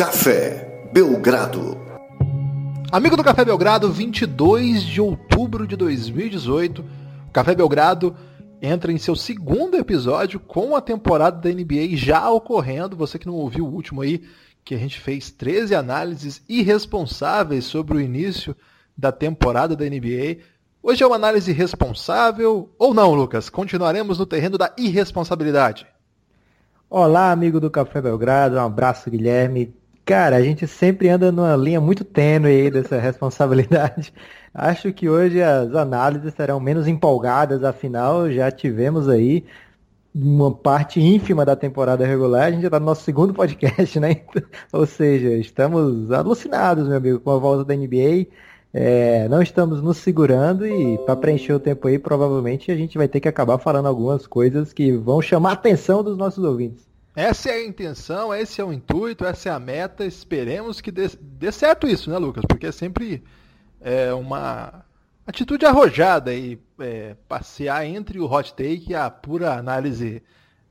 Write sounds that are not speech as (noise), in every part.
Café Belgrado. Amigo do Café Belgrado, 22 de outubro de 2018, o Café Belgrado entra em seu segundo episódio com a temporada da NBA já ocorrendo. Você que não ouviu o último aí, que a gente fez 13 análises irresponsáveis sobre o início da temporada da NBA. Hoje é uma análise responsável ou não, Lucas? Continuaremos no terreno da irresponsabilidade. Olá, amigo do Café Belgrado, um abraço, Guilherme. Cara, a gente sempre anda numa linha muito tênue aí dessa responsabilidade. (laughs) Acho que hoje as análises serão menos empolgadas, afinal já tivemos aí uma parte ínfima da temporada regular, a gente já está no nosso segundo podcast, né? (laughs) Ou seja, estamos alucinados, meu amigo, com a volta da NBA. É, não estamos nos segurando e para preencher o tempo aí, provavelmente a gente vai ter que acabar falando algumas coisas que vão chamar a atenção dos nossos ouvintes. Essa é a intenção, esse é o intuito, essa é a meta. Esperemos que dê, dê certo isso, né, Lucas? Porque é sempre é, uma atitude arrojada e é, passear entre o hot take e a pura análise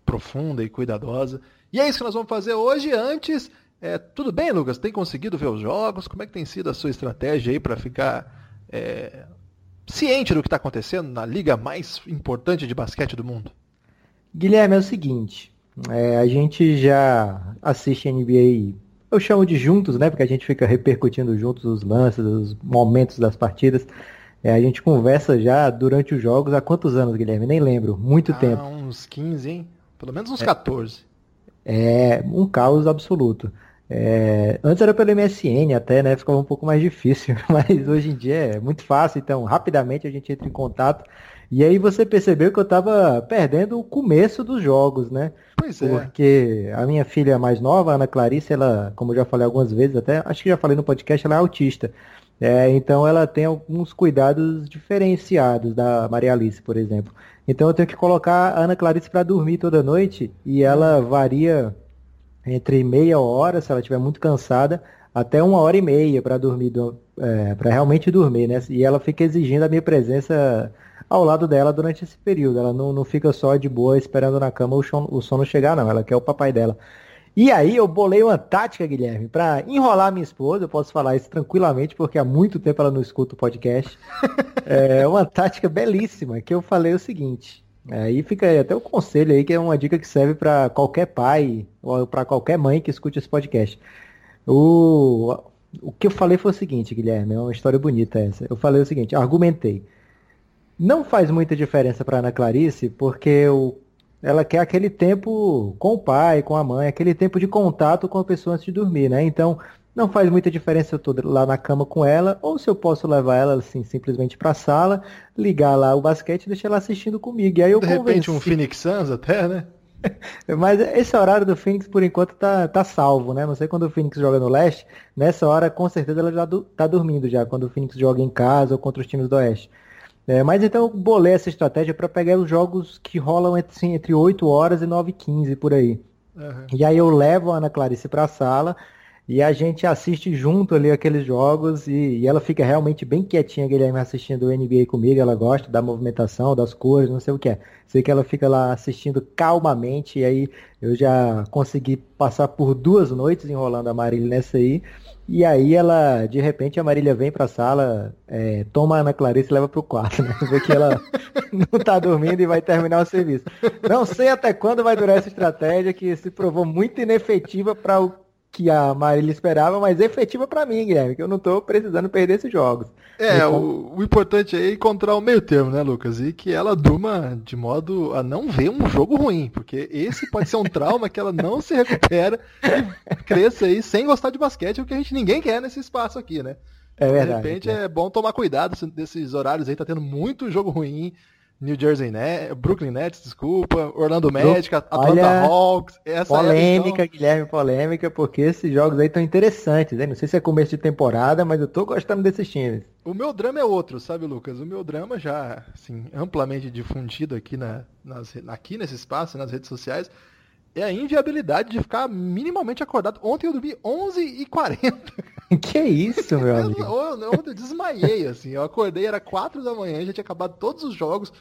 profunda e cuidadosa. E é isso que nós vamos fazer hoje. Antes, é, tudo bem, Lucas? Tem conseguido ver os jogos? Como é que tem sido a sua estratégia aí para ficar é, ciente do que está acontecendo na liga mais importante de basquete do mundo? Guilherme, é o seguinte, é, a gente já assiste NBA, eu chamo de juntos, né? Porque a gente fica repercutindo juntos os lances, os momentos das partidas. É, a gente conversa já durante os jogos há quantos anos, Guilherme? Nem lembro. Muito ah, tempo. Uns 15, hein? Pelo menos uns é, 14. É um caos absoluto. É, antes era pelo MSN até, né? Ficava um pouco mais difícil, (laughs) mas hoje em dia é muito fácil, então rapidamente a gente entra em contato. E aí você percebeu que eu estava perdendo o começo dos jogos, né? Pois é. Porque a minha filha mais nova, Ana Clarice, ela, como eu já falei algumas vezes, até acho que já falei no podcast, ela é autista. É, então ela tem alguns cuidados diferenciados da Maria Alice, por exemplo. Então eu tenho que colocar a Ana Clarice para dormir toda noite e ela varia entre meia hora, se ela estiver muito cansada, até uma hora e meia para dormir, é, para realmente dormir, né? E ela fica exigindo a minha presença ao lado dela durante esse período. Ela não, não fica só de boa esperando na cama o sono, o sono chegar, não. Ela quer o papai dela. E aí eu bolei uma tática, Guilherme, para enrolar minha esposa, eu posso falar isso tranquilamente, porque há muito tempo ela não escuta o podcast. (laughs) é uma tática belíssima, que eu falei o seguinte. Aí fica aí até o conselho aí, que é uma dica que serve para qualquer pai ou para qualquer mãe que escute esse podcast. O, o que eu falei foi o seguinte, Guilherme, é uma história bonita essa. Eu falei o seguinte, argumentei. Não faz muita diferença para Ana Clarice, porque o, ela quer aquele tempo com o pai, com a mãe, aquele tempo de contato com a pessoa antes de dormir, né? Então, não faz muita diferença eu tô lá na cama com ela, ou se eu posso levar ela assim, simplesmente pra sala, ligar lá o basquete e deixar ela assistindo comigo. E aí eu De repente um Phoenix Suns até, né? (laughs) Mas esse horário do Phoenix, por enquanto, tá, tá salvo, né? Não sei quando o Phoenix joga no leste, nessa hora, com certeza, ela já do, tá dormindo já, quando o Phoenix joga em casa ou contra os times do oeste. É, mas então eu bolei essa estratégia para pegar os jogos que rolam assim, entre 8 horas e 9 e 15 por aí. Uhum. E aí eu levo a Ana Clarice para a sala, e a gente assiste junto ali aqueles jogos e, e, ela fica realmente bem quietinha, Guilherme, assistindo o NBA comigo. Ela gosta da movimentação, das cores, não sei o que é. Sei que ela fica lá assistindo calmamente e aí eu já consegui passar por duas noites enrolando a Marília nessa aí. E aí ela, de repente, a Marília vem pra sala, é, toma a Ana Clarice e leva pro quarto, né? Vê que ela (laughs) não tá dormindo e vai terminar o serviço. Não sei até quando vai durar essa estratégia que se provou muito inefetiva para o que a Marília esperava, mas efetiva para mim, Guilherme, que eu não tô precisando perder esses jogos. É, então... o, o, importante é encontrar o meio termo, né, Lucas? E que ela durma de modo a não ver um jogo ruim, porque esse pode ser um (laughs) trauma que ela não se recupera e cresça aí sem gostar de basquete, o que a gente ninguém quer nesse espaço aqui, né? É verdade. De repente é. é bom tomar cuidado desses horários aí, tá tendo muito jogo ruim. New Jersey Nets, Brooklyn Nets, desculpa, Orlando Magic, Atlanta Olha, Hawks. Essa polêmica, é Guilherme, polêmica, porque esses jogos aí estão interessantes, hein? Não sei se é começo de temporada, mas eu tô gostando desses times. O meu drama é outro, sabe, Lucas? O meu drama já, assim, amplamente difundido aqui, na, nas, aqui nesse espaço, nas redes sociais, é a inviabilidade de ficar minimamente acordado. Ontem eu dormi 11h40. (laughs) (laughs) Que isso, meu amigo? Eu, eu, eu desmaiei, assim. Eu acordei, era 4 da manhã, já tinha acabado todos os jogos.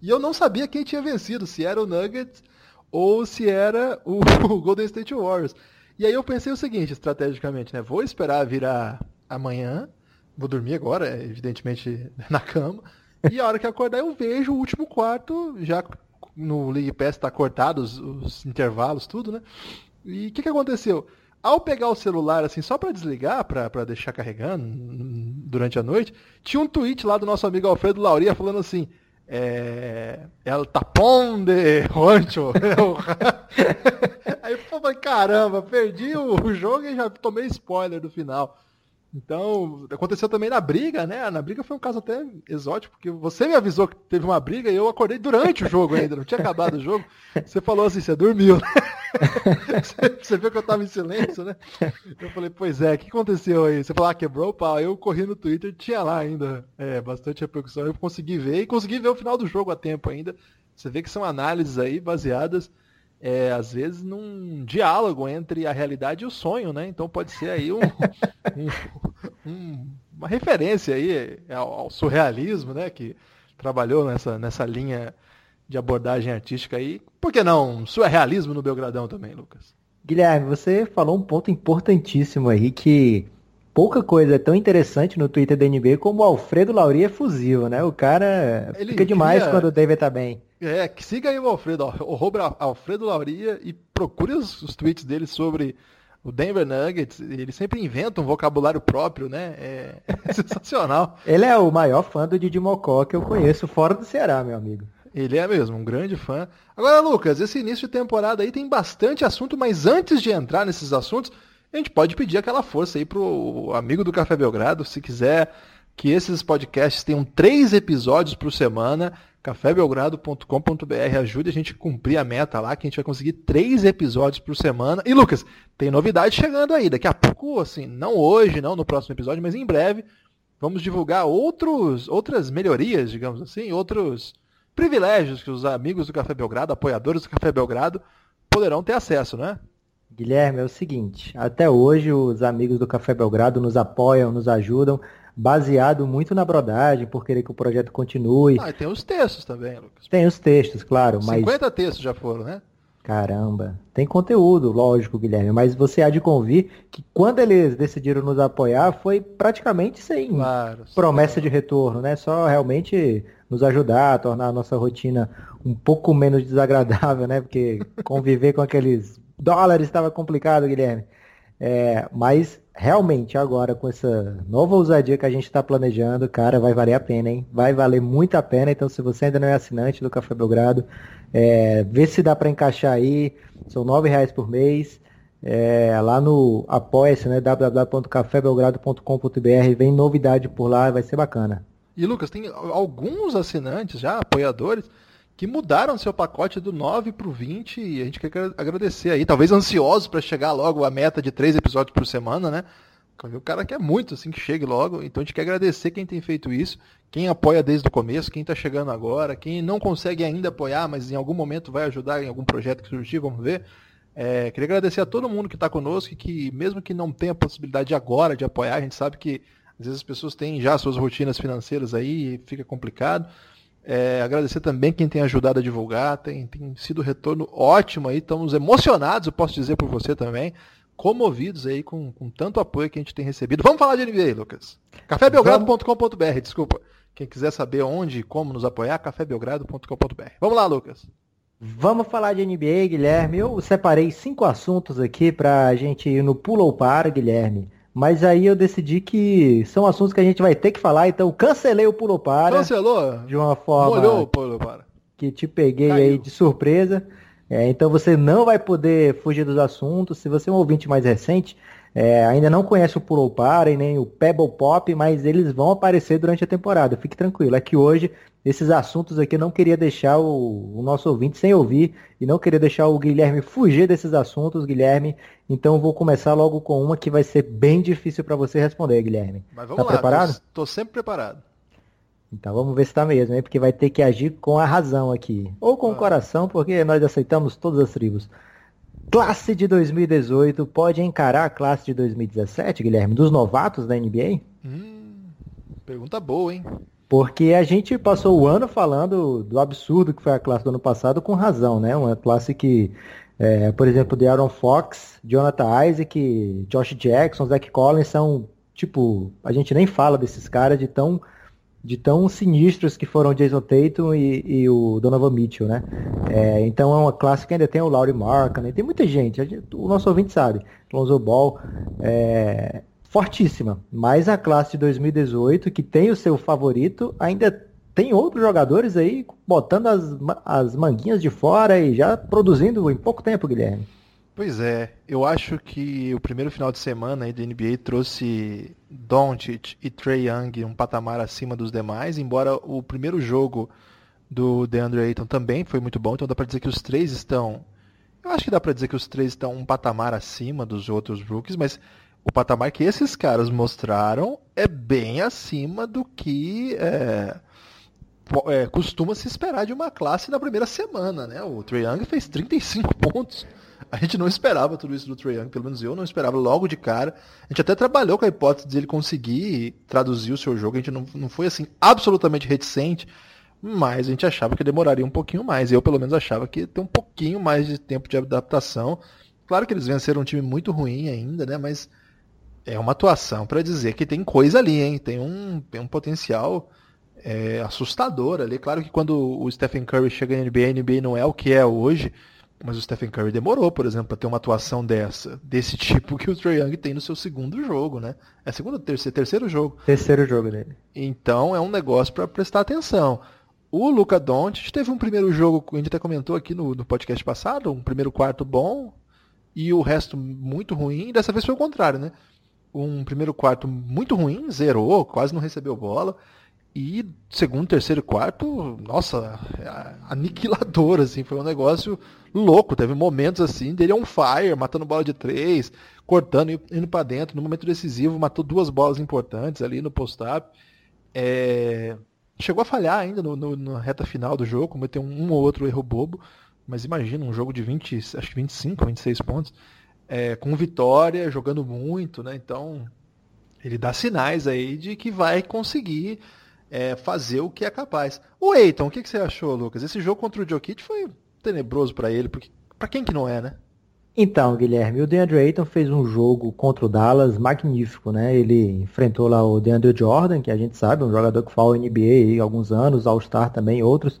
E eu não sabia quem tinha vencido, se era o Nuggets ou se era o, (laughs) o Golden State Warriors. E aí eu pensei o seguinte, estrategicamente, né? Vou esperar virar amanhã, vou dormir agora, evidentemente, (laughs) na cama. E a hora que acordar eu vejo o último quarto, já no League Pass tá cortado os, os intervalos, tudo, né? E o que, que aconteceu? Ao pegar o celular, assim, só para desligar, para deixar carregando durante a noite, tinha um tweet lá do nosso amigo Alfredo Lauria falando assim: é, El tapón de Juancho. (laughs) Aí eu falei, caramba, perdi o jogo e já tomei spoiler do final. Então, aconteceu também na briga, né? Na briga foi um caso até exótico, porque você me avisou que teve uma briga e eu acordei durante o jogo ainda, não tinha acabado o jogo. Você falou assim, você dormiu. (laughs) você viu que eu tava em silêncio, né? Eu falei, pois é, o que aconteceu aí? Você falou, ah, quebrou o pau. Eu corri no Twitter, tinha lá ainda é, bastante repercussão. Eu consegui ver e consegui ver o final do jogo a tempo ainda. Você vê que são análises aí baseadas é, às vezes num diálogo entre a realidade e o sonho, né? Então pode ser aí um, (laughs) um, um, uma referência aí ao, ao, surrealismo, né? Que trabalhou nessa, nessa linha de abordagem artística aí. Por que não surrealismo no Belgradão também, Lucas? Guilherme, você falou um ponto importantíssimo aí que pouca coisa é tão interessante no Twitter da NBA como o Alfredo Lauri é né? O cara Ele fica demais quando o David tá bem. É, que siga aí o Alfredo, o Alfredo Lauria e procure os, os, tweets dele sobre o Denver Nuggets. Ele sempre inventa um vocabulário próprio, né? É, (laughs) é sensacional. Ele é o maior fã do Didi Mocó que eu conheço fora do Ceará, meu amigo. Ele é mesmo, um grande fã. Agora, Lucas, esse início de temporada aí tem bastante assunto, mas antes de entrar nesses assuntos, a gente pode pedir aquela força aí pro amigo do Café Belgrado, se quiser que esses podcasts tenham três episódios por semana, cafébelgrado.com.br ajude a gente a cumprir a meta lá, que a gente vai conseguir três episódios por semana. E Lucas, tem novidade chegando aí, daqui a pouco, assim, não hoje, não no próximo episódio, mas em breve, vamos divulgar outros, outras melhorias, digamos assim, outros privilégios que os amigos do Café Belgrado, apoiadores do Café Belgrado, poderão ter acesso, né? Guilherme, é o seguinte, até hoje os amigos do Café Belgrado nos apoiam, nos ajudam, baseado muito na brodagem, por querer que o projeto continue. Ah, e tem os textos também, Lucas. Tem os textos, claro, 50 mas... 50 textos já foram, né? Caramba, tem conteúdo, lógico, Guilherme, mas você há de convir que quando eles decidiram nos apoiar foi praticamente sem claro, promessa de retorno, né? Só realmente nos ajudar a tornar a nossa rotina um pouco menos desagradável, né? Porque conviver com aqueles dólares estava complicado, Guilherme. É, mas realmente agora com essa nova ousadia que a gente está planejando, cara, vai valer a pena, hein? Vai valer muito a pena. Então, se você ainda não é assinante do Café Belgrado, é, vê se dá para encaixar aí. São nove reais por mês. É, lá no apoia-se, né? www.cafébelgrado.com.br. Vem novidade por lá, vai ser bacana. E Lucas, tem alguns assinantes já, apoiadores, que mudaram seu pacote do 9 para o 20 e a gente quer agradecer aí. Talvez ansiosos para chegar logo à meta de três episódios por semana, né? O cara quer muito, assim, que chegue logo. Então a gente quer agradecer quem tem feito isso, quem apoia desde o começo, quem está chegando agora, quem não consegue ainda apoiar, mas em algum momento vai ajudar em algum projeto que surgir, vamos ver. É, queria agradecer a todo mundo que está conosco e que, mesmo que não tenha possibilidade agora de apoiar, a gente sabe que às vezes as pessoas têm já suas rotinas financeiras aí e fica complicado. É, agradecer também quem tem ajudado a divulgar, tem, tem sido retorno ótimo aí, estamos emocionados, eu posso dizer por você também, comovidos aí com, com tanto apoio que a gente tem recebido. Vamos falar de NBA, Lucas. cafébelgrado.com.br, desculpa. Quem quiser saber onde e como nos apoiar, cafébelgrado.com.br. Vamos lá, Lucas. Vamos falar de NBA, Guilherme. Eu separei cinco assuntos aqui para a gente ir no pulo ou para, Guilherme. Mas aí eu decidi que são assuntos que a gente vai ter que falar, então cancelei o pulo para. Cancelou? De uma forma Molhou o pulo para. que te peguei Caiu. aí de surpresa. É, então você não vai poder fugir dos assuntos. Se você é um ouvinte mais recente, é, ainda não conhece o Pull Para e nem o Pebble Pop, mas eles vão aparecer durante a temporada. Fique tranquilo. É que hoje esses assuntos aqui eu não queria deixar o, o, nosso ouvinte sem ouvir e não queria deixar o Guilherme fugir desses assuntos, Guilherme. Então vou começar logo com uma que vai ser bem difícil para você responder, Guilherme. Mas vamos tá lá, preparado? Estou sempre preparado. Então vamos ver se está mesmo, hein? porque vai ter que agir com a razão aqui. Ou com ah. o coração, porque nós aceitamos todas as tribos. Classe de 2018 pode encarar a classe de 2017, Guilherme, dos novatos da NBA? Hum, pergunta boa, hein? Porque a gente passou o ano falando do absurdo que foi a classe do ano passado com razão, né? Uma classe que É, por exemplo, de Aaron Fox, Jonathan Isaac, Josh Jackson, Zach Collins são, tipo, a gente nem fala desses caras de tão, de tão sinistros que foram o Jason Tatum e, e o Donovan Mitchell, né? É, então é uma classe que ainda tem o Laurie Mark, né? tem muita gente, gente, o nosso ouvinte sabe, Lonzo Ball, é, fortíssima, mas a classe de 2018, que tem o seu favorito, ainda tem outros jogadores aí botando as, as manguinhas de fora e já produzindo em pouco tempo, Guilherme. Pois é, eu acho que o primeiro final de semana aí da NBA trouxe Doncic e Trey Young um patamar acima dos demais, embora o primeiro jogo do DeAndre Ayton também foi muito bom, então dá para dizer que os três estão, eu acho que dá para dizer que os três estão um patamar acima dos outros rookies, mas o patamar que esses caras mostraram é bem acima do que é, é, costuma se esperar de uma classe na primeira semana, né? O Trae Young fez 35 pontos. A gente não esperava tudo isso do Trae Young, pelo menos eu não esperava logo de cara. A gente até trabalhou com a hipótese de ele conseguir traduzir o seu jogo. A gente não, não foi assim absolutamente reticente, mas a gente achava que demoraria um pouquinho mais. Eu pelo menos achava que ia ter um pouquinho mais de tempo de adaptação. Claro que eles venceram um time muito ruim ainda, né? Mas é uma atuação para dizer que tem coisa ali, hein? Tem um, tem um potencial é, assustador ali. Claro que quando o Stephen Curry chega na NBA, a NBA não é o que é hoje, mas o Stephen Curry demorou, por exemplo, para ter uma atuação dessa, desse tipo que o Trae Young tem no seu segundo jogo, né? É segundo, terceiro, terceiro jogo. Terceiro jogo dele. Então é um negócio para prestar atenção. O Luca Doncic teve um primeiro jogo, a gente até comentou aqui no, no podcast passado, um primeiro quarto bom e o resto muito ruim. Dessa vez foi o contrário, né? Um primeiro quarto muito ruim, zerou, quase não recebeu bola. E segundo, terceiro e quarto, nossa, aniquilador, assim, foi um negócio louco. Teve momentos assim dele on fire, matando bola de três, cortando, indo para dentro. No momento decisivo, matou duas bolas importantes ali no post-up. É... Chegou a falhar ainda no, no, na reta final do jogo, cometeu um, um ou outro erro bobo. Mas imagina, um jogo de 20, acho que 25, 26 pontos, é, com vitória, jogando muito, né? Então, ele dá sinais aí de que vai conseguir é, fazer o que é capaz. O Eiton, o que, que, você achou, Lucas? Esse jogo contra o Jokic foi tenebroso para ele, porque para quem que não é, né? Então, Guilherme, o DeAndre Ayton fez um jogo contra o Dallas magnífico, né? Ele enfrentou lá o DeAndre Jordan, que a gente sabe, um jogador que fala NBA há alguns anos, All-Star também, outros.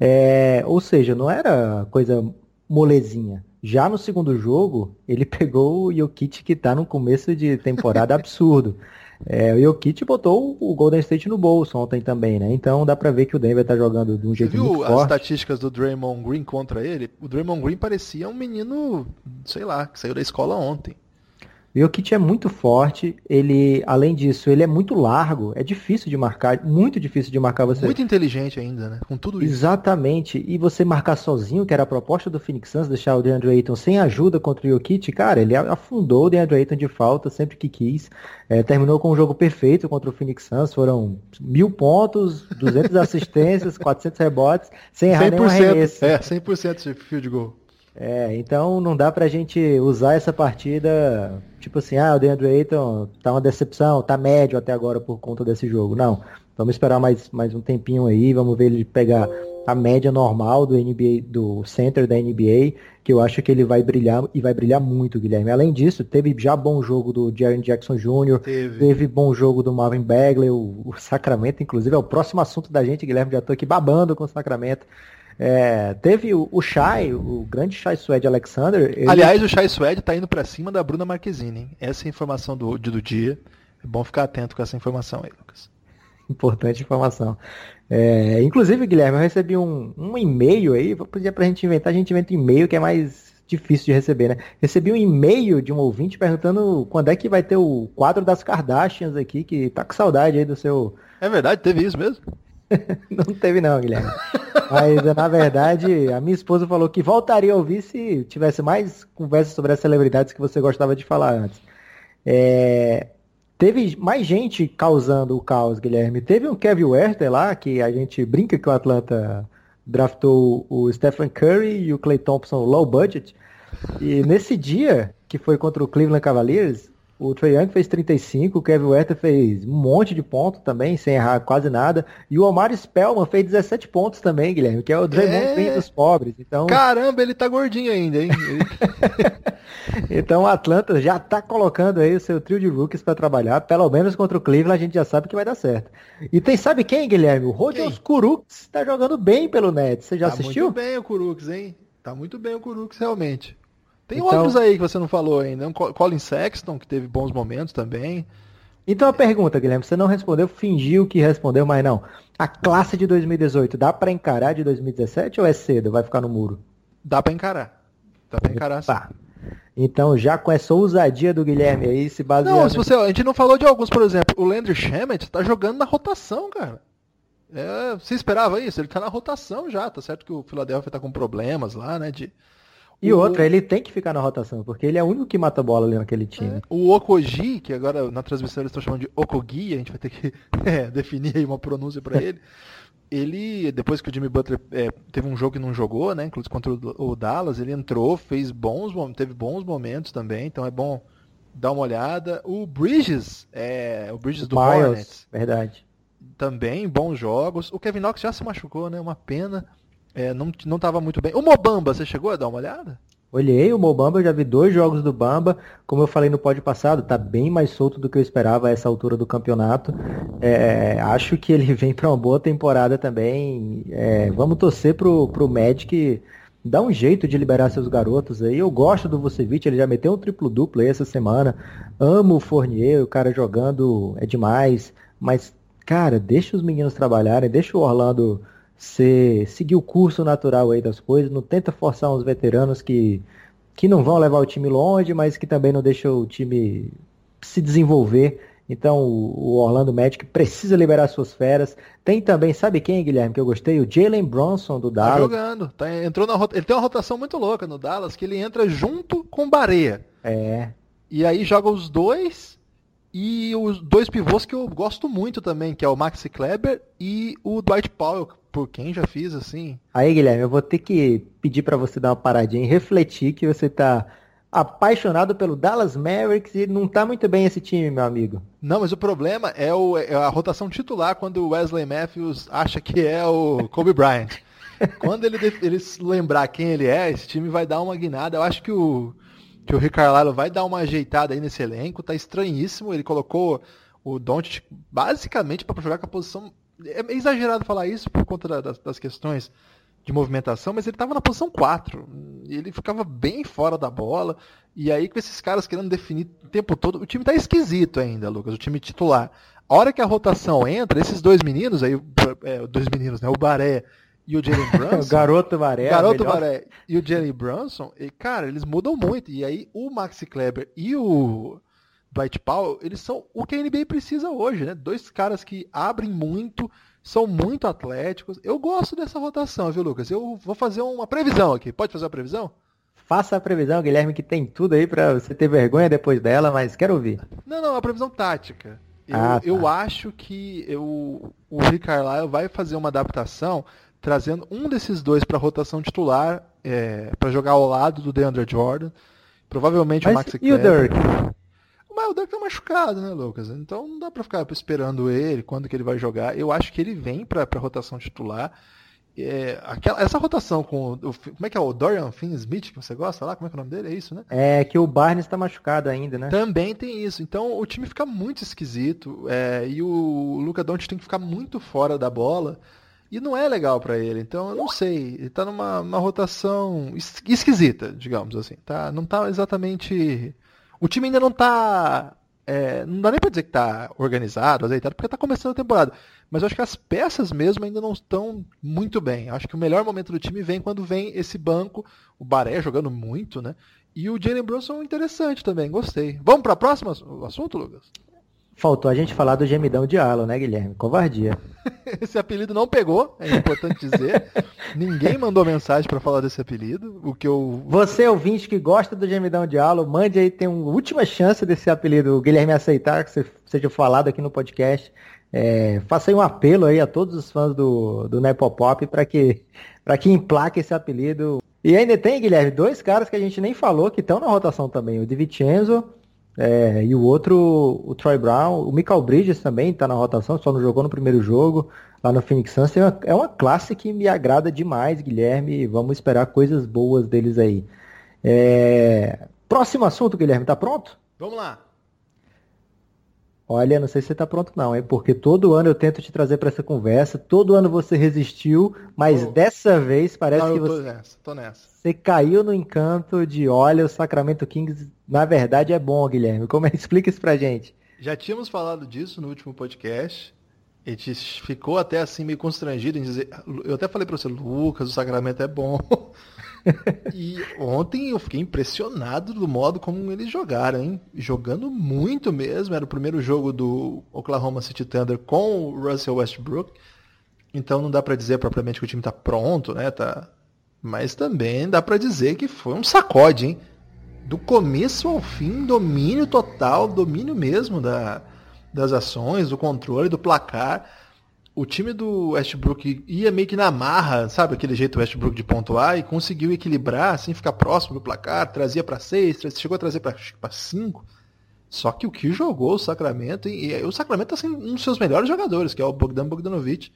É, ou seja, não era coisa molezinha. Já no segundo jogo, ele (laughs) pegou o Jokic que está no começo de temporada (laughs) absurdo. É, o Jokic botou o Golden State no bolso ontem também, né? Então dá pra ver que o Denver tá jogando de um jeito Você viu as estatísticas do Draymond Green contra ele? O Draymond Green parecia um menino, sei lá, que saiu da escola ontem. O Jokic é muito forte, ele, além disso, ele é muito largo, é difícil de marcar, muito difícil de marcar você. Muito inteligente ainda, né? Com tudo isso. Exatamente. E você marcar sozinho, que era a proposta do Phoenix Suns, deixar o DeAndre Ayton sem ajuda contra o Jokic, cara, ele afundou o DeAndre Ayton de falta sempre que quis. É, terminou com um jogo perfeito contra o Phoenix Suns, foram mil pontos, 200 (laughs) assistências, 400 rebotes, sem errar 100%, nenhum arremesso. É, 100% de field goal. É, então não dá pra gente usar essa partida, tipo assim, ah, o DeAndre Ayton tá uma decepção, tá médio até agora por conta desse jogo. Não, vamos esperar mais, mais um tempinho aí, vamos ver ele pegar a média normal do NBA, do center da NBA, que eu acho que ele vai brilhar e vai brilhar muito, Guilherme. Além disso, teve já bom jogo do Jaren Jackson Jr., teve. teve bom jogo do Marvin Bagley, o, o Sacramento, inclusive, é o próximo assunto da gente, Guilherme, já tô aqui babando com o Sacramento. É, teve o, o Shai, o grande Shai Suede Alexander. Ele... Aliás, o Shai Suede tá indo para cima da Bruna Marquezine. Hein? Essa é a informação do, do dia. É bom ficar atento com essa informação aí, Lucas. (laughs) Importante informação. É, inclusive, Guilherme, eu recebi um, um e-mail aí, podia pra gente inventar, a gente inventa e-mail que é mais difícil de receber, né? Recebi um e-mail de um ouvinte perguntando quando é que vai ter o quadro das Kardashians aqui, que tá com saudade aí do seu. É verdade, teve isso mesmo? (laughs) não teve não, Guilherme. Mas na verdade, a minha esposa falou que voltaria a ouvir se tivesse mais conversas sobre as celebridades que você gostava de falar antes. É... Teve mais gente causando o caos, Guilherme. Teve um Kevin Werther lá, que a gente brinca que o Atlanta draftou o Stephen Curry e o Clay Thompson low budget. E nesse dia, que foi contra o Cleveland Cavaliers, O Trey Young fez 35, o Kevin Werther fez um monte de pontos também, sem errar quase nada. E o Omar Spellman fez 17 pontos também, Guilherme, que é o Draymond é... dos pobres. Então... Caramba, ele tá gordinho ainda, hein? (laughs) então o Atlanta já tá colocando aí o seu trio de rookies para trabalhar. Pelo menos contra o Cleveland a gente já sabe que vai dar certo. E tem, sabe quem, Guilherme? O Rodions Kuruks tá jogando bem pelo Nets. Você já tá assistiu? muito bem o Kuruks, hein? Tá muito bem o Kuruks, realmente. Tem então, outros aí que você não falou ainda. Colin Sexton, que teve bons momentos também. Então a pergunta, Guilherme, você não respondeu, fingiu que respondeu, mas não. A classe de 2018 dá para encarar de 2017 ou é cedo? Vai ficar no muro? Dá para encarar. Dá para encarar sim. Tá. Então, já com essa ousadia do Guilherme aí, se baseando... Não, se você, a gente não falou de alguns, por exemplo, o Landry Shamet tá jogando na rotação, cara. É, você esperava isso? Ele tá na rotação já, tá certo que o Philadelphia tá com problemas lá, né, de e o... outra, ele tem que ficar na rotação, porque ele é o único que mata bola ali naquele time. É. O Okoji, que agora na transmissão eles estão chamando de Okogi, a gente vai ter que (laughs) é, definir aí uma pronúncia para ele. ele, depois que o Jimmy Butler é, teve um jogo que não jogou, né, inclusive contra o, Dallas, ele entrou, fez bons, teve bons momentos também, então é bom dar uma olhada. O Bridges, é, o Bridges do Miles, Hornets. Verdade. Também bons jogos. O Kevin Knox já se machucou, né, uma pena. É, não, não tava muito bem. O Mobamba, você chegou a dar uma olhada? Olhei o Mobamba, já vi dois jogos do Bamba. Como eu falei no pódio passado, tá bem mais solto do que eu esperava a essa altura do campeonato. É, acho que ele (laughs) vem para uma boa temporada também. É, vamos torcer pro, pro Magic dar um jeito de liberar seus garotos aí. Eu gosto do Vucevic, ele já meteu um triplo-duplo aí essa semana. Amo o Fournier, o cara jogando é demais. Mas, cara, deixa os meninos trabalharem, deixa o Orlando você seguir o curso natural aí das coisas, não tenta forçar uns veteranos que, que não vão levar o time longe, mas que também não deixam o time se desenvolver. Então o Orlando Magic precisa liberar suas feras. Tem também, sabe quem, Guilherme, que eu gostei? O Jalen Bronson do tá Dallas. Tá jogando. Tá, entrou na, ele tem uma rotação muito louca no Dallas, que ele entra junto com Bareia. É. E aí joga os dois e os dois pivôs que eu gosto muito também, que é o Maxi Kleber e o Dwight Powell, por quem já fiz assim. Aí, Guilherme, eu vou ter que pedir para você dar uma paradinha e refletir que você tá apaixonado pelo Dallas Mavericks e não tá muito bem esse time, meu amigo. Não, mas o problema é, o, é a rotação titular quando o Wesley Matthews acha que é o Kobe Bryant. (laughs) quando ele, ele lembrar quem ele é, esse time vai dar uma guinada. Eu acho que o, que o Rick Carlisle vai dar uma ajeitada aí nesse elenco. Tá estranhíssimo. Ele colocou o Doncic basicamente para jogar com a posição é exagerado falar isso por conta das, das questões de movimentação, mas ele estava na posição 4. Ele ficava bem fora da bola. E aí, com esses caras querendo definir o tempo todo, o time está esquisito ainda, Lucas, o time titular. A hora que a rotação entra, esses dois meninos aí, é, dois meninos, né? O Baré e o Jalen (laughs) Brunson. o garoto Baré. Garoto Baré e o Jalen Brunson, e, cara, eles mudam muito. E aí, o Maxi Kleber e o Dwight Powell, eles são o que a NBA precisa hoje, né? Dois caras que abrem muito, são muito atléticos. Eu gosto dessa rotação, viu, Lucas? Eu vou fazer uma previsão aqui. Pode fazer a previsão? Faça a previsão, Guilherme, que tem tudo aí para você ter vergonha depois dela, mas quero ouvir. Não, não, a previsão tática. Eu, ah, tá. eu acho que eu, o Rick Carlisle vai fazer uma adaptação trazendo um desses dois para a rotação titular, é, para jogar ao lado do DeAndre Jordan. Provavelmente mas o Maxi E o Dirk? Mas o Dirk tá machucado, né, Lucas? Então não dá pra ficar esperando ele, quando que ele vai jogar. Eu acho que ele vem pra, pra rotação titular. É, aquela, essa rotação com o, como é que é o Dorian Finn-Smith que você gosta lá? Como é que é o nome dele? É isso, né? É que o Barnes está machucado ainda, né? Também tem isso. Então o time fica muito esquisito é, e o Luca Doncic tem que ficar muito fora da bola e não é legal para ele. Então eu não sei. Ele tá numa rotação esquisita, digamos assim. Tá? Não tá exatamente o time ainda não tá. É, não dá nem pra dizer que tá organizado, azeitado, porque tá começando a temporada. Mas eu acho que as peças mesmo ainda não estão muito bem. Eu acho que o melhor momento do time vem quando vem esse banco, o Baré jogando muito, né? E o Jalen Brunson interessante também, gostei. Vamos para próximo assunto, Lucas? Faltou a gente falar do gemidão de Alan, né, Guilherme? Covardia. (laughs) Esse apelido não pegou, é importante dizer. (laughs) Ninguém mandou mensagem para falar desse apelido. O que eu. Você, ouvinte que gosta do gemidão de Alan, mande aí, tem uma última chance desse apelido, o Guilherme aceitar, que seja falado aqui no podcast. É, faça aí um apelo aí a todos os fãs do, do Nepopop para que, pra que emplaque esse apelido. E ainda tem, Guilherme, dois caras que a gente nem falou que estão na rotação também. O Di Vincenzo É, e o outro, o Troy Brown, o Michael Bridges também está na rotação, só não jogou no primeiro jogo lá no Phoenix Suns. É uma, é uma classe que me agrada demais, Guilherme. Vamos esperar coisas boas deles aí. É... Próximo assunto, Guilherme, tá pronto? Vamos lá. Olha, não sei se você está pronto não, hein? Porque todo ano eu tento te trazer para essa conversa, todo ano você resistiu, mas oh. dessa vez parece não, que você... Nessa, tô nessa. Você caiu no encanto de, olha, o Sacramento Kings na verdade é bom, Guilherme. Como é? (laughs) Explica isso pra gente. Já tínhamos falado disso no último podcast. A gente ficou até assim meio constrangido em dizer. Eu até falei para você, Lucas, o Sacramento é bom. (laughs) e ontem eu fiquei impressionado do modo como eles jogaram, hein? Jogando muito mesmo. Era o primeiro jogo do Oklahoma City Thunder com o Russell Westbrook. Então não dá para dizer propriamente que o time tá pronto, né? Tá... Mas também dá para dizer que foi um sacode, hein? Do começo ao fim, domínio total, domínio mesmo da, das ações, do controle, do placar o time do Westbrook ia meio que na marra, sabe? Aquele jeito Westbrook de pontuar e conseguiu equilibrar, assim, ficar próximo do placar, trazia para seis, chegou a trazer para cinco. Só que o que jogou o Sacramento, e, e o Sacramento tá sendo um dos seus melhores jogadores, que é o Bogdan Bogdanovic.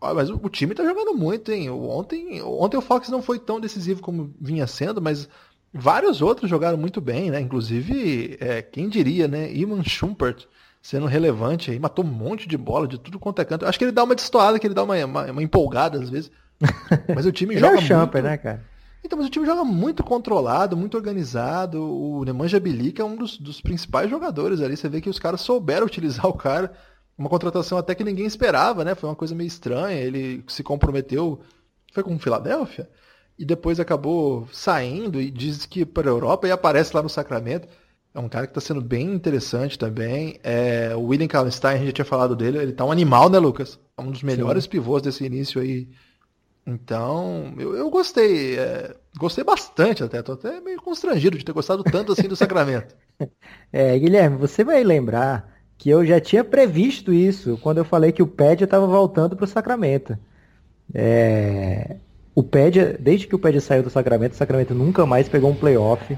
Mas o, o time tá jogando muito, hein? Ontem, ontem o Fox não foi tão decisivo como vinha sendo, mas vários outros jogaram muito bem, né? Inclusive, é, quem diria, né? Iman Schumpert sendo relevante aí, matou um monte de bola de tudo quanto é canto. Acho que ele dá uma destoada, que ele dá uma, uma, uma empolgada às vezes. (laughs) Mas o time joga é o Champer, muito... né, cara? Então, mas o time joga muito controlado, muito organizado. O Nemanja Bilic é um dos, dos, principais jogadores ali. Você vê que os caras souberam utilizar (laughs) o cara. Uma contratação até que ninguém esperava, né? Foi uma coisa meio estranha. Ele se comprometeu. Foi com o Filadélfia? E depois acabou saindo e diz que para a Europa e aparece lá no Sacramento. É um cara que está sendo bem interessante também. É, o William Kallenstein, a gente já tinha falado dele, ele tá um animal, né, Lucas? É um dos melhores Sim. pivôs desse início aí. Então, eu, eu gostei. É, gostei bastante até. Tô até meio constrangido de ter gostado tanto assim do Sacramento. (laughs) É, Guilherme, você vai lembrar que eu já tinha previsto isso quando eu falei que o Ped estava voltando para o Sacramento. É, o Ped, desde que o Ped saiu do Sacramento, o Sacramento nunca mais pegou um playoff.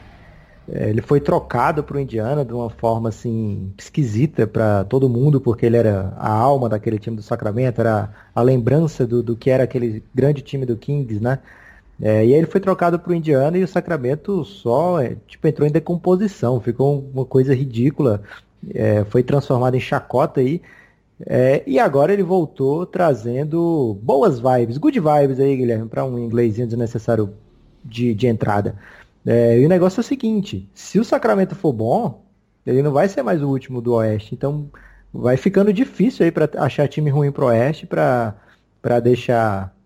É, ele foi trocado para o Indiana de uma forma assim esquisita para todo mundo, porque ele era a alma daquele time do Sacramento, era a lembrança do, do que era aquele grande time do Kings, né? É, e aí ele foi trocado para o Indiana e o Sacramento só é, tipo, entrou em decomposição, ficou uma coisa ridícula, é, foi transformado em chacota aí. É, e agora ele voltou trazendo boas vibes, good vibes aí, Guilherme, para um inglesinho desnecessário de, de entrada. É, e o negócio é o seguinte, se o Sacramento for bom, ele não vai ser mais o último do Oeste. Então vai ficando difícil aí para achar time ruim pro Oeste para deixar,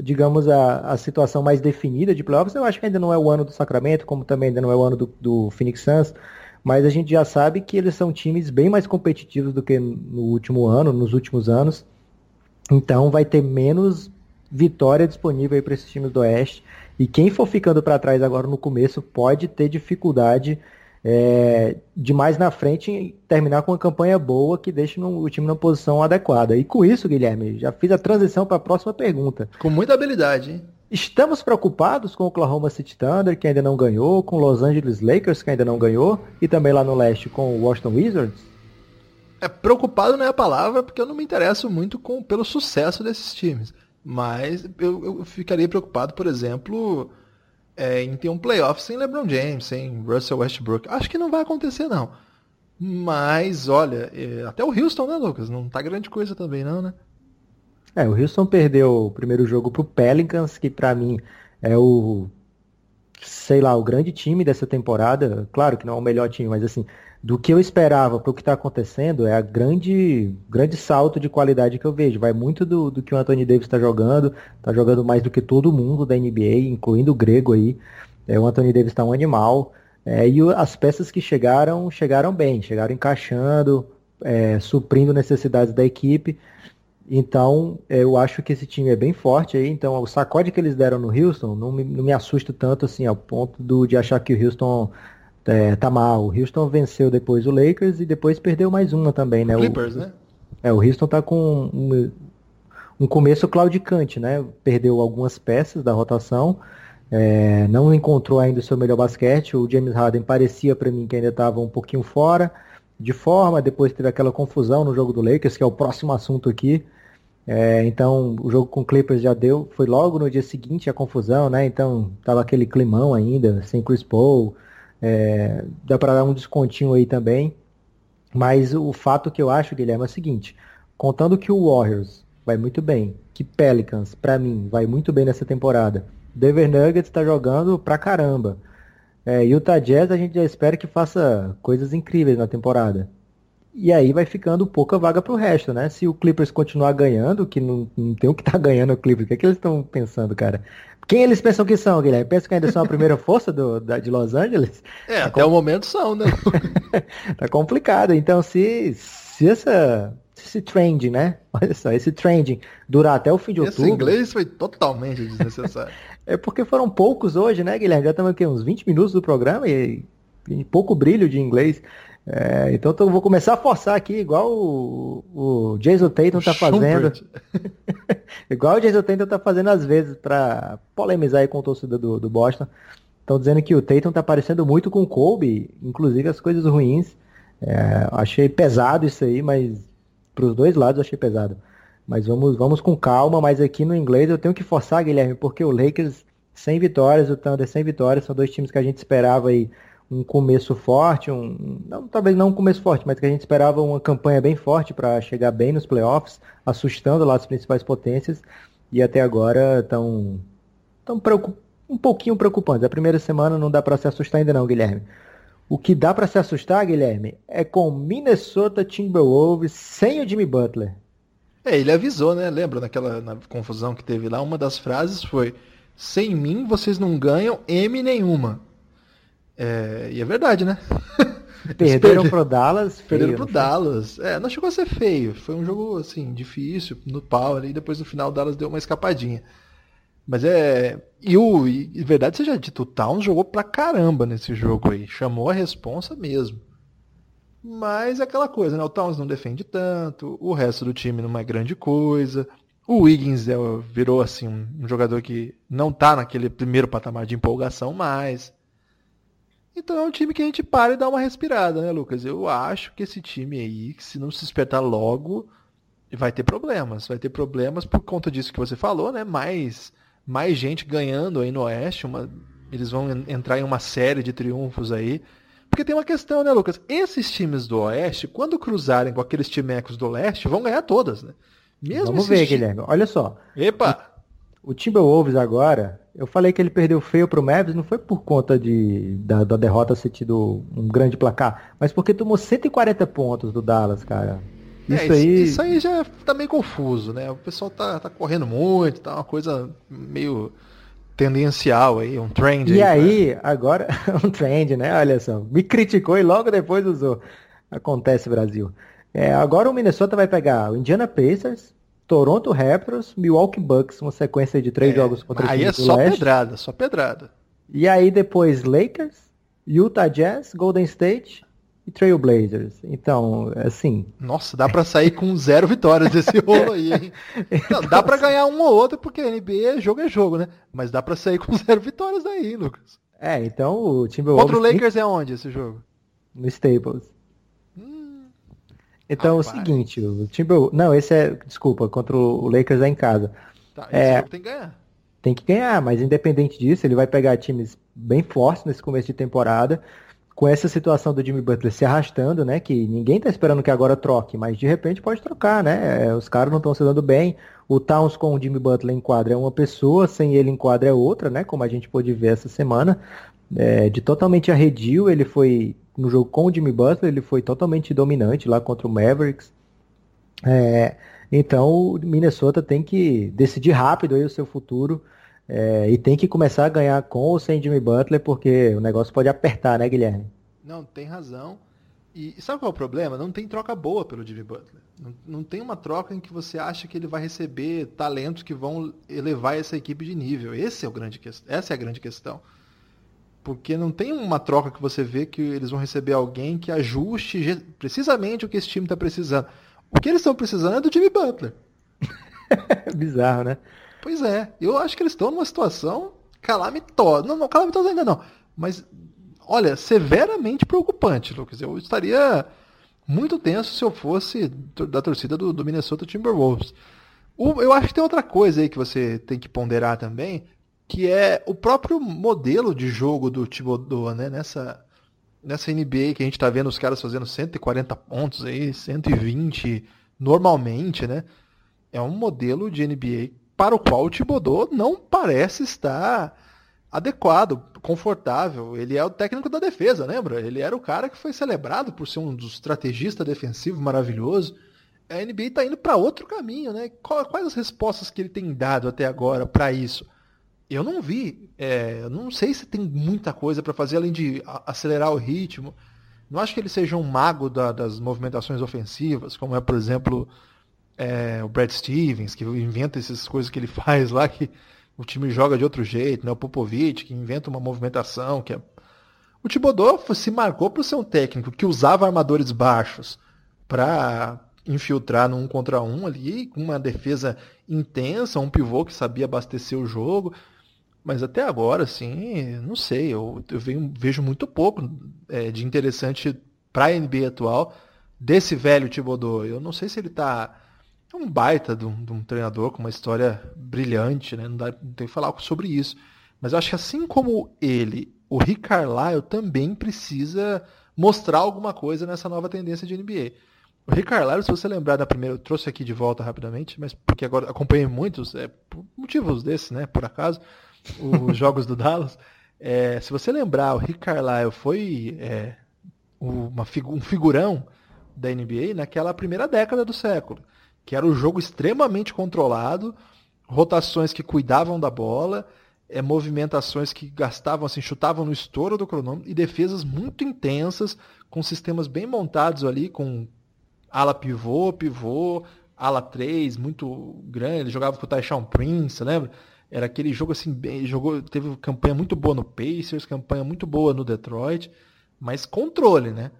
digamos, a, a situação mais definida de playoffs. Eu acho que ainda não é o ano do Sacramento, como também ainda não é o ano do, do Phoenix Suns. Mas a gente já sabe que eles são times bem mais competitivos do que no último ano, nos últimos anos. Então vai ter menos vitória disponível para esses times do Oeste. E quem for ficando para trás agora no começo pode ter dificuldade é, de mais na frente terminar com uma campanha boa que deixe no, o time na posição adequada. E com isso, Guilherme, já fiz a transição para a próxima pergunta. Com muita habilidade, hein? Estamos preocupados com o Oklahoma City Thunder, que ainda não ganhou, com Los Angeles Lakers, que ainda não ganhou, e também lá no leste com o Washington Wizards? É, preocupado não é a palavra, porque eu não me interesso muito com, pelo sucesso desses times. Mas eu, eu ficaria preocupado, por exemplo, é, em ter um playoff sem LeBron James, sem Russell Westbrook. Acho que não vai acontecer, não. Mas, olha, é, até o Houston, né, Lucas? Não tá grande coisa também, não, né? É, o Houston perdeu o primeiro jogo pro Pelicans, que para mim é o, sei lá, o grande time dessa temporada. Claro que não é o melhor time, mas assim, do que eu esperava para o que está acontecendo é a grande, grande salto de qualidade que eu vejo. Vai muito do, do que o Anthony Davis está jogando, está jogando mais do que todo mundo da NBA, incluindo o Grego aí. É, o Anthony Davis está um animal. É, e as peças que chegaram, chegaram bem, chegaram encaixando, é, suprindo necessidades da equipe. Então, é, eu acho que esse time é bem forte aí. Então, o sacode que eles deram no Houston não me, não me assusta tanto assim, ao ponto do, de achar que o Houston é, tá mal. O Houston venceu depois o Lakers e depois perdeu mais uma também, né? O Clippers, o, né? É, o Houston tá com um, um começo claudicante, né? Perdeu algumas peças da rotação É, não encontrou ainda o seu melhor basquete. O James Harden parecia para mim que ainda estava um pouquinho fora de forma. Depois teve aquela confusão no jogo do Lakers, que é o próximo assunto aqui. É, então o jogo com o Clippers já deu, foi logo no dia seguinte a confusão, né? Então tava aquele climão ainda, sem Chris Paul. É, dá para dar um descontinho aí também. Mas o fato que eu acho, Guilherme, é o seguinte: contando que o Warriors vai muito bem, que Pelicans, para mim, vai muito bem nessa temporada, Denver Nuggets está jogando pra caramba. É, Utah Jazz a gente já espera que faça coisas incríveis na temporada. E aí vai ficando pouca vaga pro resto, né? Se o Clippers continuar ganhando, que não, não tem o que tá (laughs) ganhando o Clippers, o que, é que eles estão pensando, cara? Quem eles pensam que são, Guilherme? Pensam que ainda são a primeira (laughs) força do, da, de Los Angeles? É, tá até com... o momento são, né? (laughs) tá complicado. Então, se, se essa esse trending, né? (laughs) Olha só, esse trending durar até o fim de esse outubro. Esse inglês foi totalmente desnecessário. é porque foram poucos hoje, né, Guilherme? Já estamos aqui uns 20 minutos do programa e, e pouco brilho de inglês. É, então eu vou começar a forçar aqui, igual o, o Jason Tatum está fazendo. (laughs) igual o Jason Tatum está fazendo às vezes para polemizar aí com o torcedor do, do Boston. Estão dizendo que o Tatum está parecendo muito com o Kobe, inclusive as coisas ruins. É, achei pesado isso aí, mas para os dois lados eu achei pesado. Mas vamos, vamos com calma, mas aqui no inglês eu tenho que forçar, Guilherme, porque o Lakers sem vitórias, o Thunder sem vitórias, são dois times que a gente esperava aí um começo forte, um não, talvez não um começo forte, mas que a gente esperava uma campanha bem forte para chegar bem nos playoffs, assustando lá as principais potências, e até agora estão tão um pouquinho preocupantes. A primeira semana não dá para se assustar ainda não, Guilherme. O que dá para se assustar, Guilherme, é com Minnesota Timberwolves sem o Jimmy Butler. É, ele avisou, né? Lembra naquela na confusão que teve lá? Uma das frases foi: Sem mim vocês não ganham M nenhuma. É, e é verdade, né? (laughs) Perderam pro Dallas. (laughs) Feio, Perderam pro Dallas. É, não chegou a ser feio. Foi um jogo, assim, difícil, no pau ali. Depois no final o Dallas deu uma escapadinha. Mas é. E o. E, verdade seja dito, o Towns jogou pra caramba nesse jogo aí. Chamou a responsa mesmo. Mas é aquela coisa, né? O Towns não defende tanto, o resto do time não é grande coisa. O Wiggins é, virou assim um jogador que não tá naquele primeiro patamar de empolgação mais. Então é um time que a gente para e dá uma respirada, né, Lucas? Eu acho que esse time aí, se não se despertar logo, vai ter problemas. Vai ter problemas por conta disso que você falou, né? Mais, mais gente ganhando aí no Oeste. Uma, eles vão entrar em uma série de triunfos aí. Porque tem uma questão, né, Lucas? Esses times do Oeste, quando cruzarem com aqueles timecos do Leste, vão ganhar todas, né? Mesmo Vamos ver, Guilherme. Olha só. Epa! O, Timberwolves agora, eu falei que ele perdeu feio pro Mavis, não foi por conta de, da, da derrota ser tido um grande placar, mas porque tomou 140 pontos do Dallas, cara. É, isso, é, aí... isso aí já tá meio confuso, né? O pessoal tá, tá correndo muito, tá uma coisa meio tendencial aí, um trend. E aí, aí agora, (laughs) um trend, né? Olha só, me criticou e logo depois usou. Acontece, Brasil. É, agora o Minnesota vai pegar o Indiana Pacers, Toronto Raptors, Milwaukee Bucks, uma sequência de três é, jogos contra Aí é só Leste. pedrada, só pedrada. E aí depois Lakers, Utah Jazz, Golden State e Trailblazers. Então, assim. Nossa, dá para sair com zero vitórias desse (laughs) rolo aí, hein? Não, dá para ganhar um ou outro, porque NBA jogo é jogo, né? Mas dá para sair com (laughs) zero vitórias daí, Lucas. É, então o Timberwolves. Contra o Lakers é onde esse jogo? No Staples. Então Rapaz. é o seguinte, o Timberwolves. Não, esse é. Desculpa, contra o Lakers é em casa. Tá, esse é... tem que ganhar. Tem que ganhar, mas independente disso, ele vai pegar times bem fortes nesse começo de temporada com essa situação do Jimmy Butler se arrastando, né? Que ninguém tá esperando que agora troque, mas de repente pode trocar, né? É, os caras não estão se dando bem. O Towns com o Jimmy Butler em quadra é uma pessoa, sem ele em quadra é outra, né? Como a gente pôde ver essa semana. É, de totalmente arredio, ele foi no jogo com o Jimmy Butler, ele foi totalmente dominante lá contra o Mavericks. É, então o Minnesota tem que decidir rápido aí o seu futuro. É, e tem que começar a ganhar com ou sem Jimmy Butler, porque o negócio pode apertar, né, Guilherme? Não, tem razão. E sabe qual é o problema? Não tem troca boa pelo Jimmy Butler. Não, não tem uma troca em que você acha que ele vai receber talentos que vão elevar essa equipe de nível. Esse é o grande, essa é a grande questão. Porque não tem uma troca que você vê que eles vão receber alguém que ajuste precisamente o que esse time está precisando. O que eles estão precisando é do Jimmy Butler. (laughs) Bizarro, né? Pois é, eu acho que eles estão numa situação calamitosa. Não, não, calamitosa ainda não. Mas, olha, severamente preocupante, Lucas. Eu estaria muito tenso se eu fosse da torcida do, do Minnesota Timberwolves. O, eu acho que tem outra coisa aí que você tem que ponderar também, que é o próprio modelo de jogo do Thibodeau, né? Nessa, nessa NBA que a gente está vendo os caras fazendo 140 pontos aí, 120 normalmente, né? É um modelo de NBA para o qual o Thibodeau não parece estar adequado, confortável. Ele é o técnico da defesa, lembra? Ele era o cara que foi celebrado por ser um dos estrategistas defensivos maravilhoso. A NBA está indo para outro caminho, né? Quais as respostas que ele tem dado até agora para isso? Eu não vi. É, não sei se tem muita coisa para fazer além de acelerar o ritmo. Não acho que ele seja um mago da, das movimentações ofensivas, como é, por exemplo, é, o Brad Stevens, que inventa essas coisas que ele (laughs) faz lá, que o time joga de outro jeito, né? O Popovich, que inventa uma movimentação, que é... O Thibodeau se marcou por ser um técnico que usava armadores baixos para infiltrar no um contra um ali, com uma defesa intensa, um pivô que sabia abastecer o jogo. Mas até agora, assim, não sei, eu, eu venho, vejo muito pouco é, de interessante para a NBA atual desse velho Thibodeau. Eu não sei se ele está um baita de um, de um, treinador com uma história brilhante, né? Não, dá, não tem que falar sobre isso. Mas eu acho que assim como ele, o Rick Carlisle também precisa mostrar alguma coisa nessa nova tendência de NBA. O Rick Carlisle, se você lembrar da primeira, eu trouxe aqui de volta rapidamente, mas porque agora acompanhei muitos, é, por motivos desses, né, por acaso, os jogos do Dallas. É, se você lembrar, o Rick Carlisle foi é, uma, um figurão da NBA naquela primeira década do século, que era um jogo extremamente controlado, rotações que cuidavam da bola, é, movimentações que gastavam, assim, chutavam no estouro do cronômetro e defesas muito intensas, com sistemas bem montados ali, com ala pivô, pivô, ala 3, muito grande. Ele jogava com o Taishan Prince, lembra? Era aquele jogo assim, bem, jogou, teve campanha muito boa no Pacers, campanha muito boa no Detroit, mas controle, né?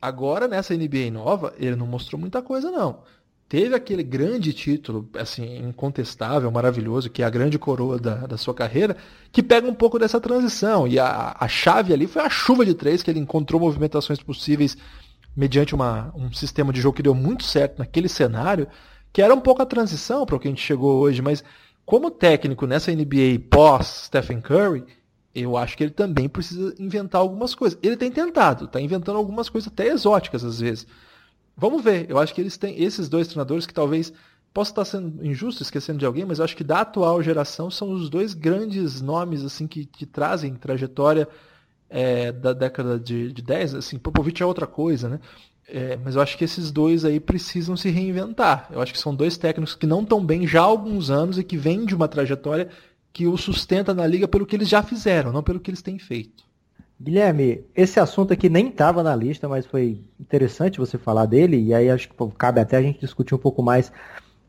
Agora nessa NBA nova, ele não mostrou muita coisa não. Teve aquele grande título, assim, incontestável, maravilhoso, que é a grande coroa da, da sua carreira, que pega um pouco dessa transição. E a, a chave ali foi a chuva de três, que ele encontrou movimentações possíveis mediante uma, um sistema de jogo que deu muito certo naquele cenário, que era um pouco a transição para o que a gente chegou hoje, mas como técnico nessa NBA pós Stephen Curry, eu acho que ele também precisa inventar algumas coisas. Ele tem tentado, está inventando algumas coisas até exóticas às vezes. Vamos ver. Eu acho que eles têm esses dois treinadores que talvez posso estar sendo injusto, esquecendo de alguém, mas eu acho que da atual geração são os dois grandes nomes assim que, que trazem trajetória é, da década de, de 10. Assim, Popovich é outra coisa, né? É, mas eu acho que esses dois aí precisam se reinventar. Eu acho que são dois técnicos que não estão bem já há alguns anos e que vêm de uma trajetória que o sustenta na liga pelo que eles já fizeram, não pelo que eles têm feito. Guilherme, esse assunto aqui nem estava na lista, mas foi interessante você falar dele, e aí acho que cabe até a gente discutir um pouco mais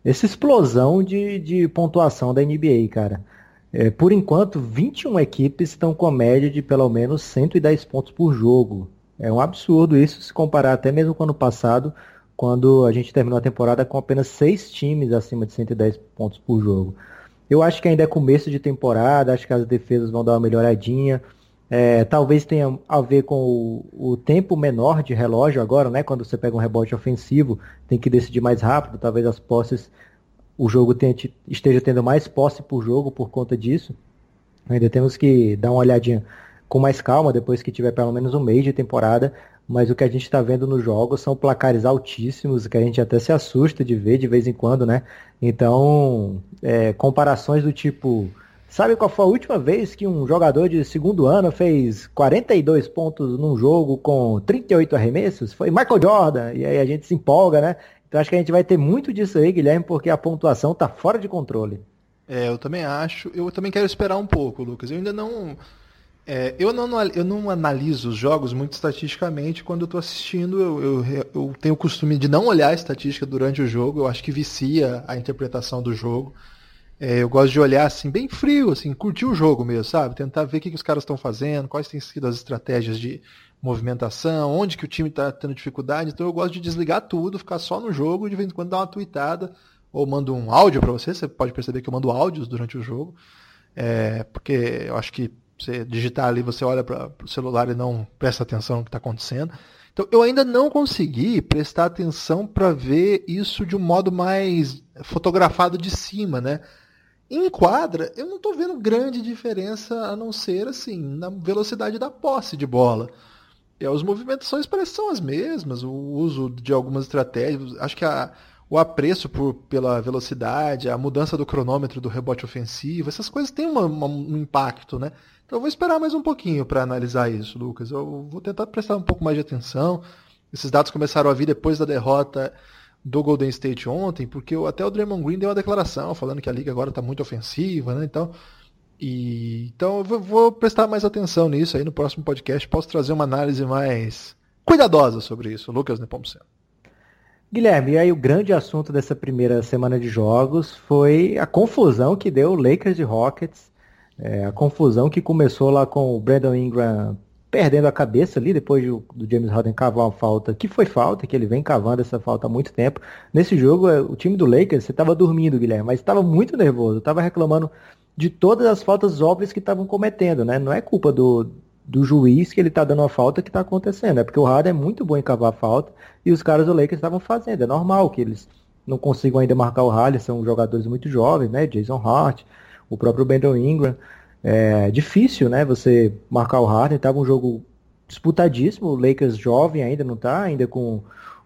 essa explosão de, de pontuação da NBA, cara. É, por enquanto, 21 equipes estão com a média de pelo menos 110 pontos por jogo. É um absurdo isso se comparar até mesmo com o ano passado, quando a gente terminou a temporada com apenas seis times acima de 110 pontos por jogo. Eu acho que ainda é começo de temporada, acho que as defesas vão dar uma melhoradinha. É, talvez tenha a ver com o, o, tempo menor de relógio agora, né? Quando você pega um rebote ofensivo, tem que decidir mais rápido. Talvez as posses, o jogo tente, esteja tendo mais posse por jogo por conta disso. Ainda temos que dar uma olhadinha com mais calma depois que tiver pelo menos um mês de temporada. Mas o que a gente está vendo nos jogos são placares altíssimos, que a gente até se assusta de ver de vez em quando, né? Então, é, comparações do tipo. Sabe qual foi a última vez que um jogador de segundo ano fez 42 pontos num jogo com 38 arremessos? Foi Michael Jordan. E aí a gente se empolga, né? Então acho que a gente vai ter muito disso aí, Guilherme, porque a pontuação tá fora de controle. É, eu também acho. Eu também quero esperar um pouco, Lucas. Eu ainda não é, eu, não, eu não analiso os jogos muito estatisticamente quando eu estou assistindo. Eu, eu, eu, tenho o costume de não olhar a estatística durante o jogo. Eu acho que vicia a interpretação do jogo. É, eu gosto de olhar assim, bem frio, assim, curtir o jogo mesmo, sabe? Tentar ver o que, que os caras estão fazendo, quais têm sido as estratégias de movimentação, onde que o time está tendo dificuldade. Então eu gosto de desligar tudo, ficar só no jogo, de vez em quando dar uma tweetada, ou mando um áudio para você. Você pode perceber que eu mando áudios durante o jogo. É, porque eu acho que você digitar ali, você olha para o celular e não presta atenção no que está acontecendo. Então, eu ainda não consegui prestar atenção para ver isso de um modo mais fotografado de cima, né? Em quadra, eu não estou vendo grande diferença a não ser assim na velocidade da posse de bola. É, os movimentações parecem são as mesmas, o uso de algumas estratégias. Acho que a, o apreço por, pela velocidade, a mudança do cronômetro do rebote ofensivo, essas coisas têm uma, uma, um impacto, né? Então eu vou esperar mais um pouquinho para analisar isso, Lucas. Eu vou tentar prestar um pouco mais de atenção. Esses dados começaram a vir depois da derrota do Golden State ontem, porque até o Draymond Green deu uma declaração falando que a liga agora está muito ofensiva, né? Então, e, então eu vou prestar mais atenção nisso aí no próximo podcast. Posso trazer uma análise mais cuidadosa sobre isso, Lucas Nepomuceno. Guilherme, e aí o grande assunto dessa primeira semana de jogos foi a confusão que deu o Lakers e Rockets é, a confusão que começou lá com o Brandon Ingram perdendo a cabeça ali depois do, do, James Harden cavar uma falta, que foi falta, que ele vem cavando essa falta há muito tempo. Nesse jogo, é, o time do Lakers, você estava dormindo, Guilherme, mas estava muito nervoso, estava reclamando de todas as faltas óbvias que estavam cometendo, né? Não é culpa do, do juiz que ele está dando a falta que está acontecendo, é porque o Harden é muito bom em cavar a falta e os caras do Lakers estavam fazendo. É normal que eles não consigam ainda marcar o Harden, são jogadores muito jovens, né? Jason Hart, o próprio Brandon Ingram. É difícil, né? Você marcar o Harden. Tava um jogo disputadíssimo. O Lakers jovem ainda não tá, ainda com,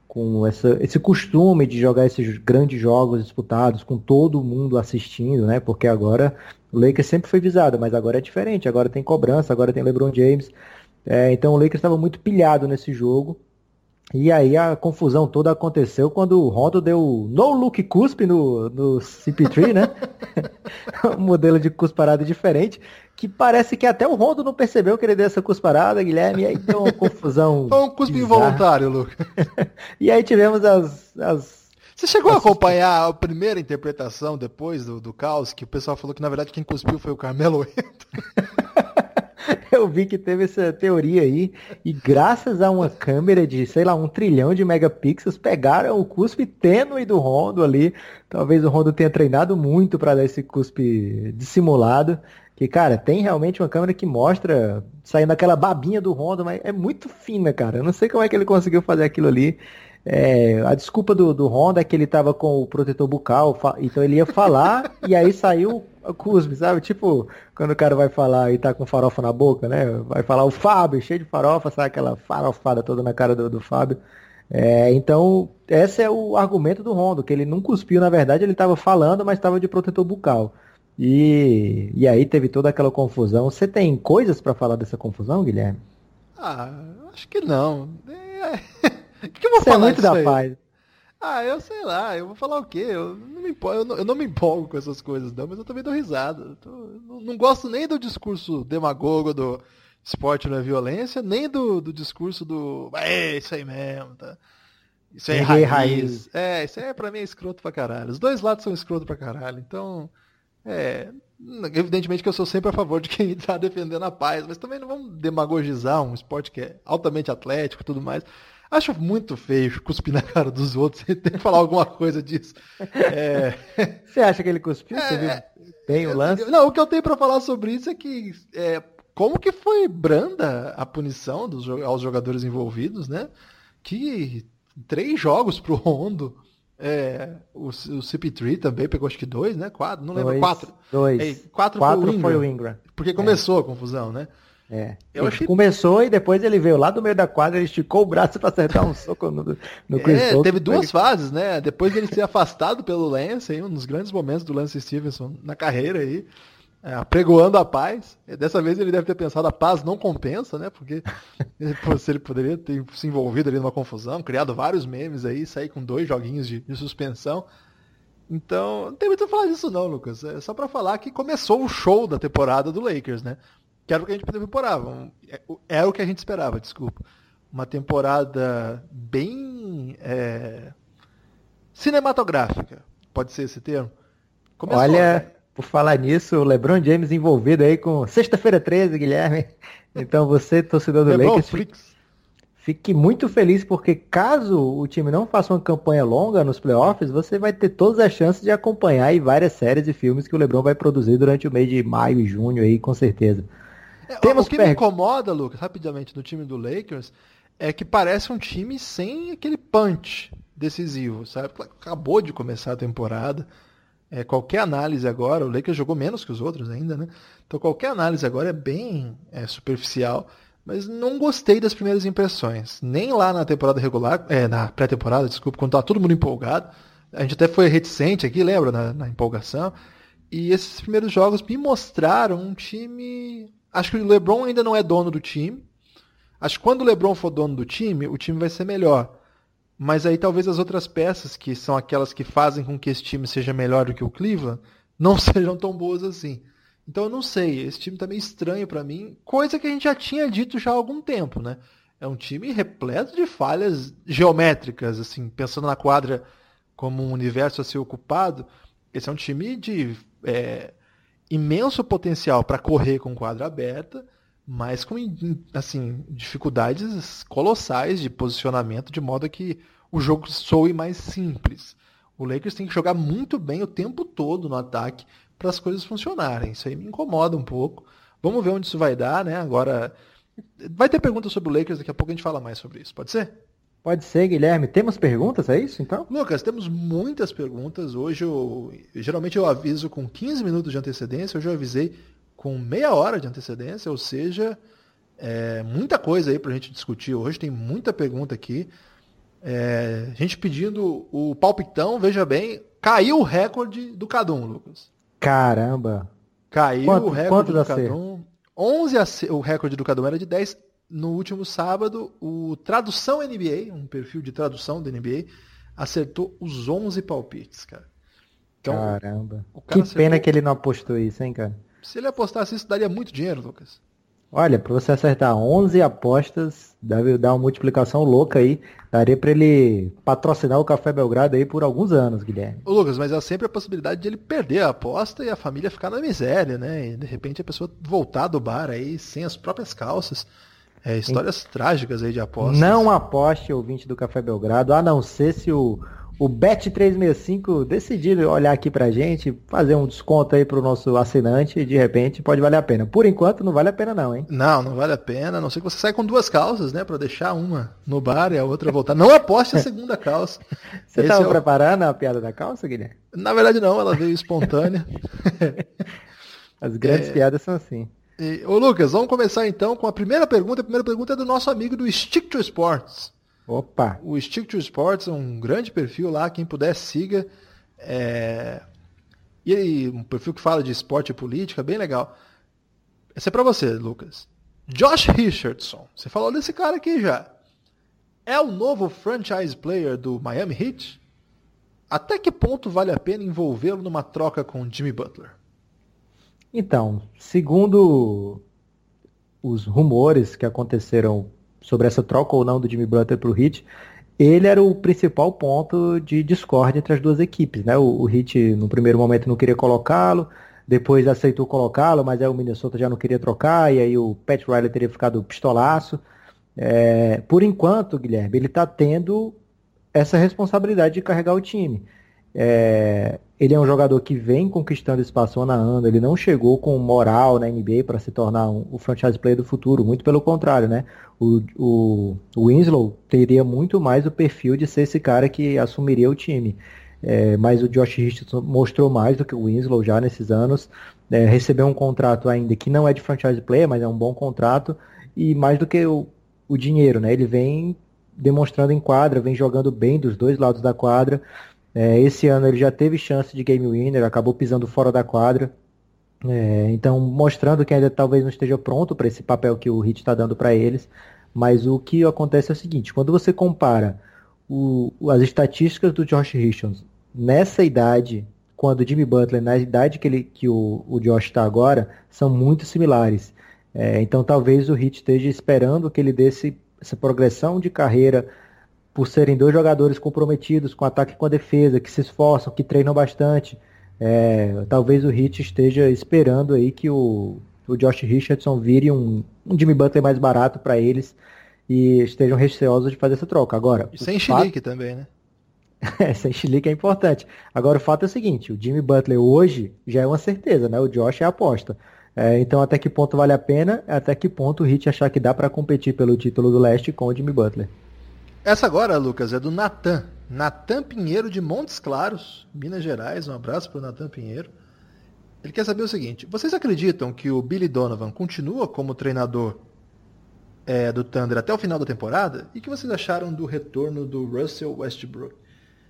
com essa, esse costume de jogar esses grandes jogos disputados, com todo mundo assistindo, né? Porque agora o Lakers sempre foi visado, mas agora é diferente. Agora tem cobrança, agora tem LeBron James. É, então o Lakers estava muito pilhado nesse jogo. E aí a confusão toda aconteceu quando o Rondo deu no look cuspe no, no CP3, né? (laughs) um modelo de cusparada diferente, que parece que até o Rondo não percebeu que ele deu essa cusparada, Guilherme, e aí deu uma confusão. (laughs) Foi um cuspe involuntário, Lucas. (laughs) e aí tivemos as, as você chegou a acompanhar a primeira interpretação depois do, do caos, que o pessoal falou que na verdade quem cuspiu foi o Carmelo (laughs) Eu vi que teve essa teoria aí, e graças a uma câmera de, sei lá, um trilhão de megapixels, pegaram o cuspe tênue do Rondo ali. Talvez o Rondo tenha treinado muito para dar esse cuspe dissimulado. Que, cara, tem realmente uma câmera que mostra saindo aquela babinha do Rondo, mas é muito fina, cara. Eu não sei como é que ele conseguiu fazer aquilo ali. É, a desculpa do, do Honda é que ele tava com o protetor bucal, então ele ia falar e aí saiu o cuspe, sabe? Tipo, quando o cara vai falar e tá com farofa na boca, né? Vai falar o Fábio, cheio de farofa, sabe aquela farofada toda na cara do, do Fábio. É, então, esse é o argumento do Rondo, que ele não cuspiu, na verdade, ele estava falando, mas estava de protetor bucal. E, e aí teve toda aquela confusão. Você tem coisas para falar dessa confusão, Guilherme? Ah, acho que não. É... O que, eu vou Você é falar é muito da aí? paz. Ah, eu sei lá, eu vou falar o quê? Eu não me empolgo, eu não, eu não me empolgo com essas coisas, não, mas eu também dou risada. Tô, não, não, gosto nem do discurso demagogo do esporte não é violência, nem do, do discurso do. É, isso aí mesmo, tá? Isso aí é raiz. raiz. É, isso aí é pra mim é escroto pra caralho. Os dois lados são escroto pra caralho. Então, é. Evidentemente que eu sou sempre a favor de quem (laughs) tá defendendo a paz, mas também não vamos demagogizar um esporte que é altamente atlético e tudo mais. Acho muito feio cuspir na cara dos outros. (laughs) Você tem que falar alguma coisa disso. É... (laughs) Você acha que ele cuspiu? Você viu é, bem o lance? Não, o que eu tenho para falar sobre isso é que é, como que foi branda a punição dos, aos jogadores envolvidos, né? Que três jogos pro Rondo. É, o, o CP3 também pegou acho que dois, né? Quatro, não lembro. Dois, quatro. Dois. É, quatro, quatro foi, o foi o Ingram. Porque começou é. a confusão, né? É. Ele achei... Começou e depois ele veio lá do meio da quadra, ele esticou o braço (laughs) para acertar um soco no, no Chris É, teve duas ele... fases, né? Depois dele ser afastado pelo Lance, aí, um dos grandes momentos do Lance Stevenson na carreira aí, é, apregoando a paz. Dessa vez ele deve ter pensado a paz não compensa, né? Porque (laughs) se ele poderia ter se envolvido ali numa confusão, criado vários memes aí, sair com dois joguinhos de, de suspensão. Então, não tem muito a falar disso não, Lucas. É só para falar que começou o show da temporada do Lakers, né? Que era o que a gente temporava. É, era o que a gente esperava, desculpa. Uma temporada bem é, cinematográfica. Pode ser esse termo? Começou, Olha, né? por falar nisso, o LeBron James envolvido aí com sexta-feira 13, Guilherme. Então você, torcedor do Lebron Lakers, Fique muito feliz porque caso o time não faça uma campanha longa nos playoffs, você vai ter todas as chances de acompanhar aí várias séries e filmes que o LeBron vai produzir durante o mês de maio e junho aí, com certeza. É, Temos o que me incomoda, Lucas, rapidamente, no time do Lakers, é que parece um time sem aquele punch decisivo, sabe? Acabou de começar a temporada. É, qualquer análise agora, o Lakers jogou menos que os outros ainda, né? Então qualquer análise agora é bem é, superficial mas não gostei das primeiras impressões. Nem lá na temporada regular, é, na pré-temporada, desculpa, quando estava todo mundo empolgado. A gente até foi reticente aqui, lembra, na, na, empolgação. E esses primeiros jogos me mostraram um time. Acho que o LeBron ainda não é dono do time. Acho que quando o LeBron for dono do time, o time vai ser melhor. Mas aí talvez as outras peças, que são aquelas que fazem com que esse time seja melhor do que o Cleveland, (laughs) não sejam tão boas assim. Então eu não sei, esse time tá meio estranho para mim, coisa que a gente já tinha dito já há algum tempo, né? É um time repleto de falhas geométricas, assim, pensando na quadra como um universo a ser ocupado. Esse é um time de é, imenso potencial para correr com quadra aberta, mas com assim dificuldades colossais de posicionamento, de modo que o jogo soe mais simples. O Lakers tem que jogar muito bem o tempo todo no ataque para as coisas funcionarem. Isso aí me incomoda um pouco. Vamos ver onde isso vai dar, né? Agora, vai ter perguntas sobre o Lakers, daqui a pouco a gente fala mais sobre isso. Pode ser? Pode ser, Guilherme. Temos perguntas, é isso então? Lucas, temos muitas perguntas. Hoje eu geralmente eu aviso com 15 minutos de antecedência, hoje eu avisei com meia hora de antecedência, ou seja, é, muita coisa aí para a gente discutir hoje, tem muita pergunta aqui. É, gente pedindo o palpitão, veja bem, caiu o recorde do Cadum, Lucas. Caramba! Caiu quanto, o recorde do Cadum. 11 a C, o recorde do Cadum era de 10. No último sábado, o Tradução NBA, um perfil de tradução da NBA, acertou os 11 palpites, cara. Então, Caramba. que acertou... pena que ele não apostou isso, hein, cara? Se ele apostasse isso, daria muito dinheiro, Lucas. Olha, para você acertar 11 apostas, deve dar uma multiplicação louca aí. Daria para ele patrocinar o Café Belgrado aí por alguns anos, Guilherme. Ô Lucas, mas há sempre a possibilidade de ele perder a aposta e a família ficar na miséria, né? E de repente a pessoa voltar do bar aí sem as próprias calças. É, histórias trágicas aí de apostas. Não aposte, ouvinte do Café Belgrado, a não ser se o, o Bet365 decidir olhar aqui pra gente, fazer um desconto aí pro nosso assinante, de repente pode valer a pena. Por enquanto não vale a pena não, hein? Não, não vale a pena, a não ser que você saia com duas calças, né, para deixar uma no bar e a outra voltar. Não aposte a segunda calça. (laughs) Você estava é o... preparando a piada da calça, Guilherme? Na verdade não, ela veio espontânea. (laughs) As grandes é... piadas são assim. E, ô Lucas, vamos começar então com a primeira pergunta. A primeira pergunta é do nosso amigo do Stick to Sports. Opa! O Stick to Sports é um grande perfil lá, quem puder siga. É... E aí, um perfil que fala de esporte e política, bem legal. Esse é para você, Lucas. Josh Richardson. Você falou desse cara aqui já. É o novo franchise player do Miami Heat? Até que ponto vale a pena envolvê-lo numa troca com Jimmy Butler? Então, segundo os rumores que aconteceram sobre essa troca ou não do Jimmy Butler para o Heat, ele era o principal ponto de discórdia entre as duas equipes. Né? O, o Heat, no primeiro momento, não queria colocá-lo, depois aceitou colocá-lo, mas aí o Minnesota já não queria trocar, e aí o Pat Riley teria ficado pistolaço. É, por enquanto, Guilherme, ele está tendo essa responsabilidade de carregar o time. É, ele é um jogador que vem conquistando espaço ano a ano, ele não chegou com moral na NBA para se tornar um, o franchise player do futuro, muito pelo contrário, né? O, o, o Winslow teria muito mais o perfil de ser esse cara que assumiria o time. É, mas o Josh Richardson mostrou mais do que o Winslow já nesses anos, é, recebeu um contrato ainda que não é de franchise player, mas é um bom contrato, e mais do que o, o dinheiro, né? Ele vem demonstrando em quadra, vem jogando bem dos dois lados da quadra, é, esse ano ele já teve chance de game winner, acabou pisando fora da quadra. É, então, mostrando que ainda talvez não esteja pronto para esse papel que o Hit está dando para eles. Mas o que acontece é o seguinte: quando você compara o, as estatísticas do Josh Richardson nessa idade, quando o Jimmy Butler, na idade que, ele, que o, o Josh está agora, são muito similares. É, então, talvez o Hit esteja esperando que ele desse essa progressão de carreira por serem dois jogadores comprometidos com ataque e com a defesa, que se esforçam, que treinam bastante. É, talvez o Heat esteja esperando aí que o, o Josh Richardson vire um, um Jimmy Butler mais barato para eles e estejam receosos de fazer essa troca. Agora, e sem fato... chilique também, né? (laughs) é, sem chilique é importante. Agora, o fato é o seguinte, o Jimmy Butler hoje já é uma certeza, né? O Josh é a aposta. É, então, até que ponto vale a pena? Até que ponto o Heat achar que dá para competir pelo título do leste com o Jimmy Butler? Essa agora, Lucas, é do Natan. Natan Pinheiro de Montes Claros, Minas Gerais. Um abraço para o Natan Pinheiro. Ele quer saber o seguinte: vocês acreditam que o Billy Donovan continua como treinador é, do Thunder até o final da temporada? E o que vocês acharam do retorno do Russell Westbrook?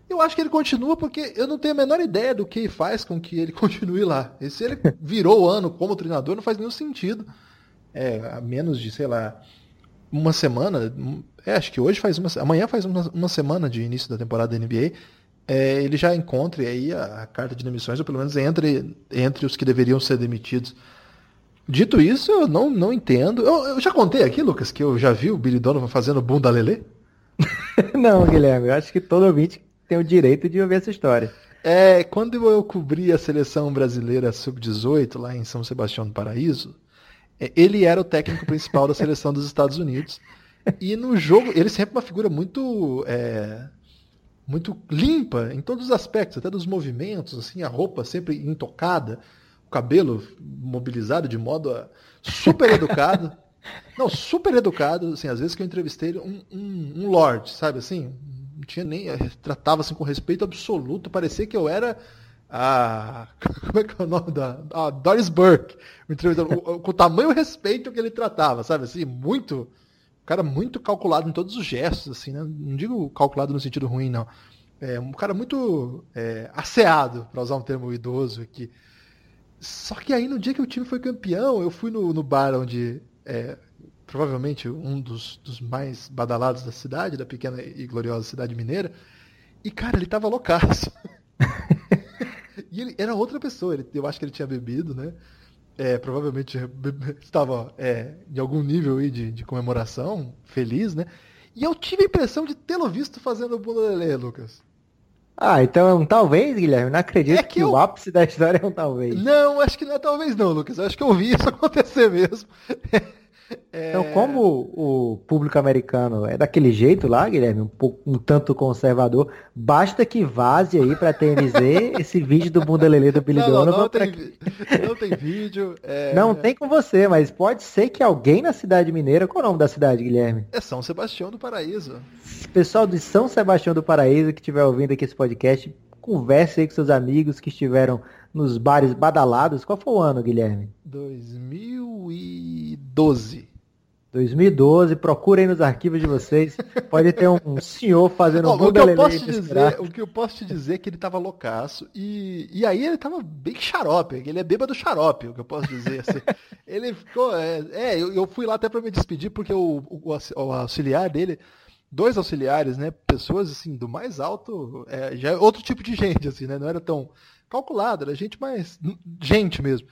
Eu acho que ele continua porque eu não tenho a menor ideia do que faz com que ele (laughs) continue lá. E se ele virou o ano como treinador, não faz nenhum sentido. É, a menos de, sei lá, uma semana. É, acho que hoje faz uma. Amanhã faz uma, uma semana de início da temporada da NBA. É, ele já encontre aí a, a, carta de demissões, ou pelo menos entre, entre os que deveriam ser demitidos. Dito isso, eu não, não entendo. Eu, eu já contei aqui, Lucas, que eu já vi o Billy Donovan fazendo bunda lelê? (laughs) não, Guilherme, eu acho que todo ouvinte tem o direito de ouvir essa história. É, quando eu cobri a seleção brasileira sub-18 lá em São Sebastião do Paraíso, é, ele era o técnico principal da seleção dos Estados Unidos. E no jogo, ele sempre uma figura muito é, muito limpa em todos os aspectos, até dos movimentos, assim, a roupa sempre intocada, o cabelo mobilizado de modo a, super educado. (laughs) Não, super educado, assim, às vezes que eu entrevistei ele, um, um, um lord, sabe assim? Não tinha nem. Eh, tratava assim com respeito absoluto, parecia que eu era a. (laughs) Como é que é o nome da. A Doris Burke. Com o tamanho respeito que ele tratava, sabe? Assim, muito. Um cara muito calculado em todos os gestos, assim, né? Não digo calculado no sentido ruim, não. É um cara muito é, asseado, para usar um termo idoso aqui. Só que aí no dia que o time foi campeão, eu fui no, no bar onde é, provavelmente um dos, dos, mais badalados da cidade, da pequena e gloriosa cidade mineira. E, cara, ele tava loucaço. (laughs) e ele era outra pessoa. Ele, eu acho que ele tinha bebido, né? É, provavelmente (laughs) estava é, em algum nível aí de, de, comemoração, feliz, né? E eu tive a impressão de tê-lo visto fazendo o bunda lelê, Lucas. Ah, então é um talvez, Guilherme? Não acredito é que, que eu... o ápice da história é um talvez. Não, acho que não é talvez não, Lucas. Acho que eu vi isso (laughs) acontecer mesmo. É... Então, como o público americano é daquele jeito lá, Guilherme, um, pouco, um tanto conservador, basta que vaze aí pra TMZ (laughs) esse vídeo do bunda lelê do Billy não, Donovan. Não, não, tem, que... não tem vídeo. (laughs) É... Não tem com você, mas pode ser que alguém na cidade mineira, qual é o nome da cidade, Guilherme? É São Sebastião do Paraíso. Pessoal de São Sebastião do Paraíso que estiver ouvindo aqui esse podcast, converse aí com seus amigos que estiveram nos bares badalados. Qual foi o ano, Guilherme? 2012. 2012, procurem nos arquivos de vocês. Pode ter um (laughs) senhor fazendo um o que eu posso te dizer, O que eu posso te dizer é que ele tava loucaço. E, e aí ele tava bem xarope. Ele é bêbado xarope, o que eu posso dizer. Assim. (laughs) ele ficou. É, é eu, eu, fui lá até para me despedir, porque o, o, o, auxiliar dele. Dois auxiliares, né? Pessoas assim, do mais alto. É, já é outro tipo de gente, assim, né? Não era tão calculado, era gente mais. gente mesmo.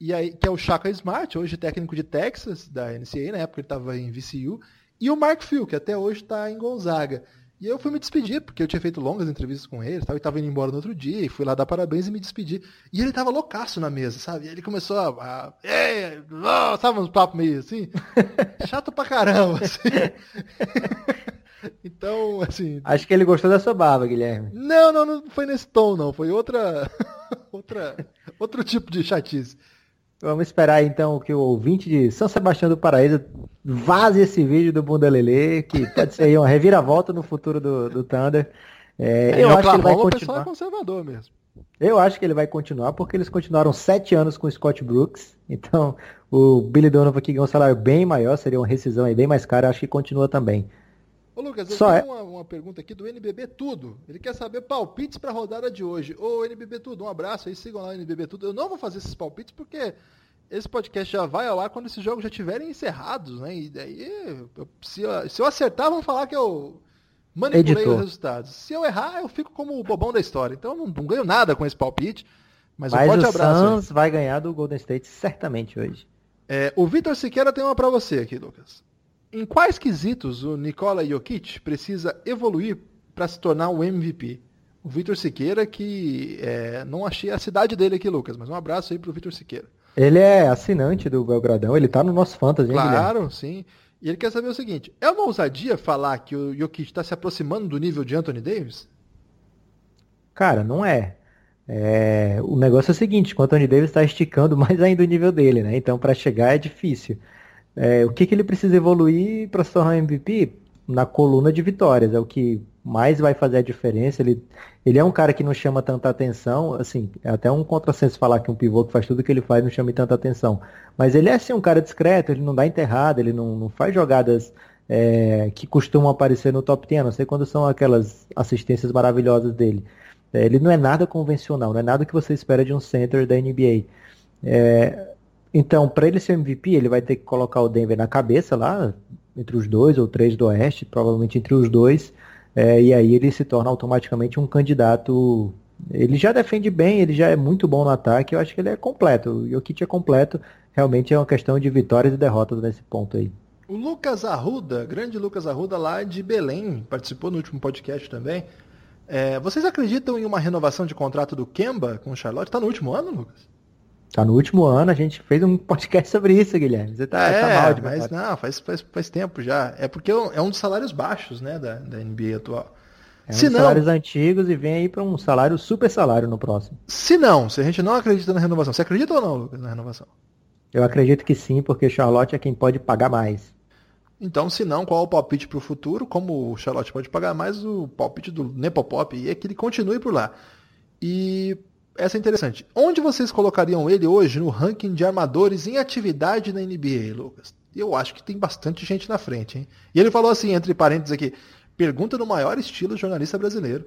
E aí, que é o Chaka Smart, hoje técnico de Texas, da NCAA, na época ele estava em VCU, e o Mark Phil, que até hoje está em Gonzaga. E eu fui me despedir, porque eu tinha feito longas entrevistas com ele, e estava indo embora no outro dia, e fui lá dar parabéns e me despedir. E ele tava loucaço na mesa, sabe? E ele começou a. a Ei, oh, sabe uns papos meio assim? (laughs) Chato pra caramba, assim. (laughs) (laughs) então, assim. Acho que ele gostou da sua barba, Guilherme. Não, não, não foi nesse tom, não. Foi outra. (laughs) outra outro tipo de chatice. Vamos esperar então que o ouvinte de São Sebastião do Paraíso vaze esse vídeo do Bunda Lelê, que pode ser uma reviravolta no futuro do, do Thunder. É, é, eu acho que ele vai continuar. É conservador mesmo. Eu acho que ele vai continuar porque eles continuaram sete anos com o Scott Brooks. Então o Billy Donovan que ganhou um salário bem maior, seria uma rescisão aí bem mais cara, acho que continua também. Ô Lucas, eu Só tenho é... uma, uma, pergunta aqui do NBB Tudo. Ele quer saber palpites para a rodada de hoje. Ô NBB Tudo, um abraço aí, sigam lá o NBB Tudo. Eu não vou fazer esses palpites porque esse podcast já vai ao ar quando esses jogos já estiverem encerrados, né? E daí, eu, se, eu, se, eu, acertar, vão falar que eu manipulei Editor. os resultados. Se eu errar, eu fico como o bobão da história. Então eu não, não ganho nada com esse palpite. Mas, mas um forte o abraço. Suns vai ganhar do Golden State certamente hoje. É, o Vitor Siqueira tem uma para você aqui, Lucas. Em quais quesitos o Nikola Jokic precisa evoluir para se tornar o MVP? O Vitor Siqueira, que é, não achei a cidade dele aqui, Lucas, mas um abraço aí pro Vitor Siqueira. Ele é assinante do Belgradão, ele tá no nosso fantasy, Claro, sim. E ele quer saber o seguinte: é uma ousadia falar que o Jokic está se aproximando do nível de Anthony Davis? Cara, não é. é. O negócio é o seguinte: o Anthony Davis está esticando (laughs) mais ainda o nível dele, né? Então, para chegar é difícil. É, o que, que ele precisa evoluir para se tornar MVP? Na coluna de vitórias. É o que mais vai fazer a diferença. Ele, ele é um cara que não chama tanta atenção, assim, é até um contrassenso falar que um pivô que faz tudo que ele faz não chama tanta atenção. Mas ele é assim um cara discreto, ele não dá enterrada, ele não, não faz jogadas é, que costumam aparecer no top 10, não sei quando são aquelas assistências maravilhosas dele. É, ele não é nada convencional, não é nada que você espera de um center da NBA. É, então, para ele ser MVP, ele vai ter que colocar o Denver na cabeça lá, entre os dois ou três do Oeste, provavelmente entre os dois, é, e aí ele se torna automaticamente um candidato. Ele já defende bem, ele já é muito bom no ataque, eu acho que ele é completo. O Jokic é completo, realmente é uma questão de vitórias e derrotas nesse ponto aí. O Lucas Arruda, grande Lucas Arruda lá de Belém, participou no último podcast também. É, vocês acreditam em uma renovação de contrato do Kemba com o Charlotte? Está no último ano, Lucas? Tá no último ano, a gente fez um (laughs) podcast sobre isso, Guilherme. Você tá, é, tá mal de mas não, faz, faz, faz tempo já. É porque é um dos salários baixos, né, da, da NBA atual. É se um não, salários antigos e vem aí para um salário, super salário no próximo. Se não, se a gente não acredita na renovação, você acredita ou não, Lucas, na renovação? Eu acredito que sim, porque Charlotte é quem pode pagar mais. Então, se não, qual é o palpite para o futuro? Como o Charlotte pode pagar mais, o palpite do Nepopop é que ele continue por lá. E essa é interessante. Onde vocês colocariam ele hoje no ranking de armadores em atividade na NBA, Lucas? Eu acho que tem bastante gente na frente, hein? E ele falou assim, entre parênteses aqui, pergunta no maior estilo jornalista brasileiro.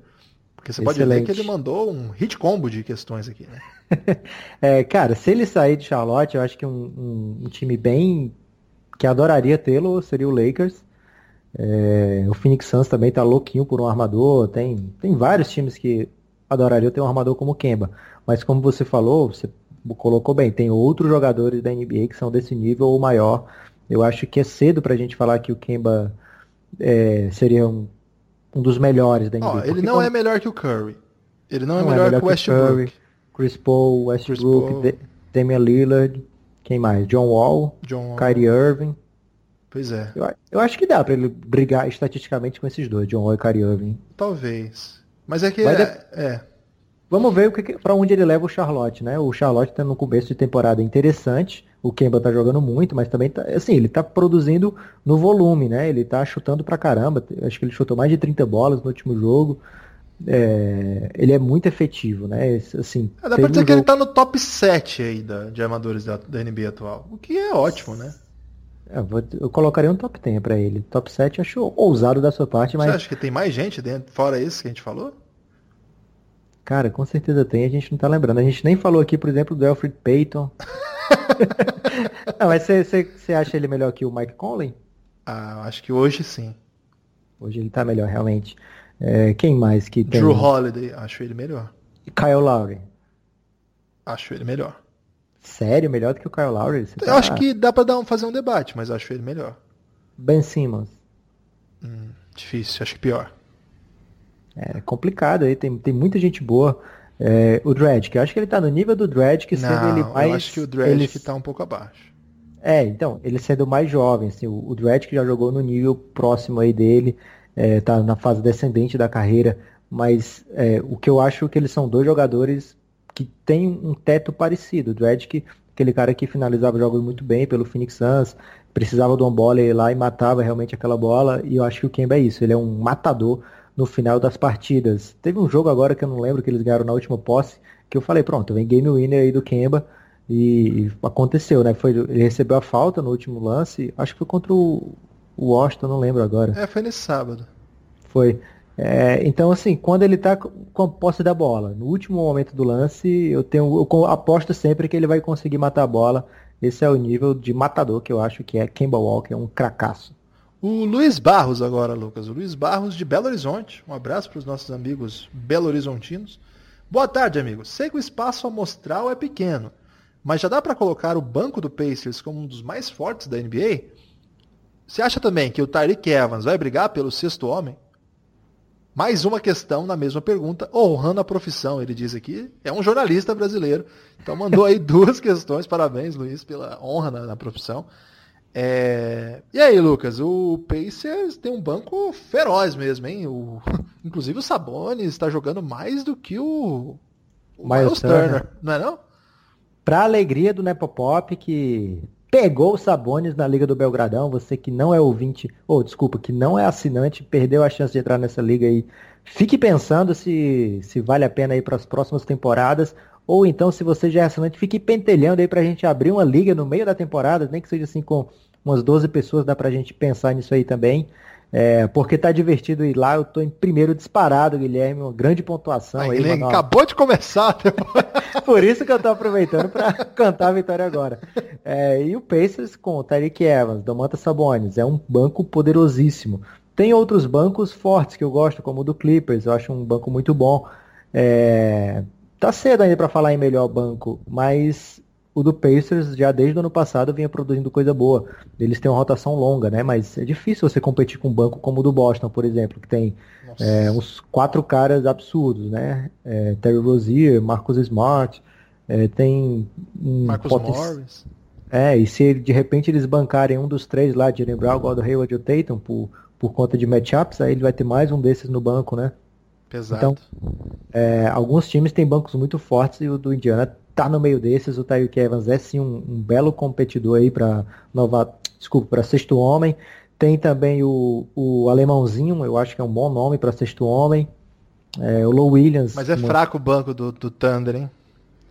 Porque você Excelente. pode ver que ele mandou um hit combo de questões aqui, né? (laughs) é, cara, se ele sair de Charlotte, eu acho que um, um, um time bem que adoraria tê-lo seria o Lakers. É, o Phoenix Suns também tá louquinho por um armador. Tem, tem vários times que adoraria ter um armador como o Kemba. Mas como você falou, você colocou bem, tem outros jogadores da NBA que são desse nível ou maior. Eu acho que é cedo pra gente falar que o Kemba é, seria um, um dos melhores da NBA. Ele não é melhor que o Curry. Ele não, é não é, melhor é, melhor que o Westbrook. Curry, Chris Paul, Westbrook, Chris Paul. Damian Lillard, quem mais? John Wall, John Wall. Kyrie Irving. Pois é. Eu, eu acho que dá para ele brigar estatisticamente com esses dois, John Wall e Kyrie Irving. Talvez. Mas é que. Mas é, é. Vamos ver para onde ele leva o Charlotte, né? O Charlotte está no começo de temporada interessante. O Kemba tá jogando muito, mas também tá, assim, ele tá produzindo no volume, né? Ele tá chutando pra caramba. Acho que ele chutou mais de 30 bolas no último jogo. É, ele é muito efetivo, né? Assim, é, dá pra dizer um que jogo... ele tá no top 7 aí da, de armadores da, da NBA atual. O que é ótimo, né? Eu, vou, eu, colocaria um top 10 para ele. Top 7 acho ousado da sua parte, mas. Você acha que tem mais gente dentro, fora isso que a gente falou? Cara, com certeza tem, a gente não tá lembrando. A gente nem falou aqui, por exemplo, do Alfred Payton. (laughs) não, mas você acha ele melhor que o Mike Conley? Ah, acho que hoje sim. Hoje ele tá melhor, realmente. É, quem mais que tem? Drew Holiday, acho ele melhor. Kyle Lowry. Acho ele melhor. Sério? Melhor do que o Kyle Lowry? Você eu tá... acho que dá pra dar um, fazer um debate, mas acho ele melhor. Ben Simmons. Hum, difícil, acho que pior. É complicado aí, tem, tem muita gente boa. É, o Dredd, que eu acho que ele tá no nível do Dredd, que sendo ele mais. Eu acho que o Dredd ele... que tá um pouco abaixo. É, então, ele sendo mais jovem, assim, o, o Dredd que já jogou no nível próximo aí dele, é, tá na fase descendente da carreira, mas é, o que eu acho é que eles são dois jogadores que tem um teto parecido. O Dredd, aquele cara que finalizava jogos muito bem pelo Phoenix Suns, precisava de uma bola lá e matava realmente aquela bola, e eu acho que o Kemba é isso, ele é um matador no final das partidas. Teve um jogo agora que eu não lembro que eles ganharam na última posse, que eu falei, pronto, vem game winner aí do Kemba, e aconteceu, né? Foi, ele recebeu a falta no último lance, acho que foi contra o Washington, não lembro agora. É, foi nesse sábado. Foi. É, então, assim, quando ele tá com a posse da bola, no último momento do lance, eu tenho eu aposto sempre que ele vai conseguir matar a bola. Esse é o nível de matador que eu acho que é Kemba Walker, um cracaço. O Luiz Barros agora, Lucas. O Luiz Barros de Belo Horizonte. Um abraço para os nossos amigos belo-horizontinos. Boa tarde, amigos. Sei que o espaço amostral é pequeno, mas já dá para colocar o banco do Pacers como um dos mais fortes da NBA? Você acha também que o Tyreek Evans vai brigar pelo sexto homem? Mais uma questão na mesma pergunta, honrando a profissão, ele diz aqui. É um jornalista brasileiro. Então mandou aí (laughs) duas questões. Parabéns, Luiz, pela honra na, na profissão. É... E aí, Lucas, o Pacers tem um banco feroz mesmo, hein? O... (laughs) Inclusive o Sabonis está jogando mais do que o, o Miles, Turner. Turner, não é não? Pra alegria do Nepopop, que pegou o Sabonis na Liga do Belgradão, você que não é ouvinte, ou desculpa, que não é assinante, perdeu a chance de entrar nessa liga aí. Fique pensando se, se vale a pena ir para as próximas temporadas ou então, se você já é assinante, fique pentelhando aí pra gente abrir uma liga no meio da temporada, nem que seja assim com umas 12 pessoas, dá pra gente pensar nisso aí também. É, porque tá divertido ir lá, eu tô em primeiro disparado, Guilherme, uma grande pontuação aí. Acabou de começar. (laughs) Por isso que eu tô aproveitando para (laughs) cantar a vitória agora. É, e o Pacers com o Tyreek Evans, Domantas Sabonis, é um banco poderosíssimo. Tem outros bancos fortes que eu gosto, como o do Clippers, eu acho um banco muito bom. É, Tá cedo ainda para falar em melhor banco, mas o do Pacers já desde o ano passado vinha produzindo coisa boa. Eles têm uma rotação longa, né? Mas é difícil você competir com um banco como o do Boston, por exemplo, que tem é, uns quatro caras absurdos, né? É, Terry Rozier, Marcus Smart, é, tem um Marcus poten... Morris. É, e se de repente eles bancarem um dos três lá, Jalen Brown, Gordon Hayward e o Tatum, por, por conta de matchups, aí ele vai ter mais um desses no banco, né? Pesado. Então, é, alguns times têm bancos muito fortes e o do Indiana tá no meio desses. O Tyreek Evans é sim um, um belo competidor aí para nova, desculpa, para sexto homem. Tem também o, o alemãozinho, eu acho que é um bom nome para sexto homem. É, o Low Williams. Mas é fraco o banco do, do Thunder, hein?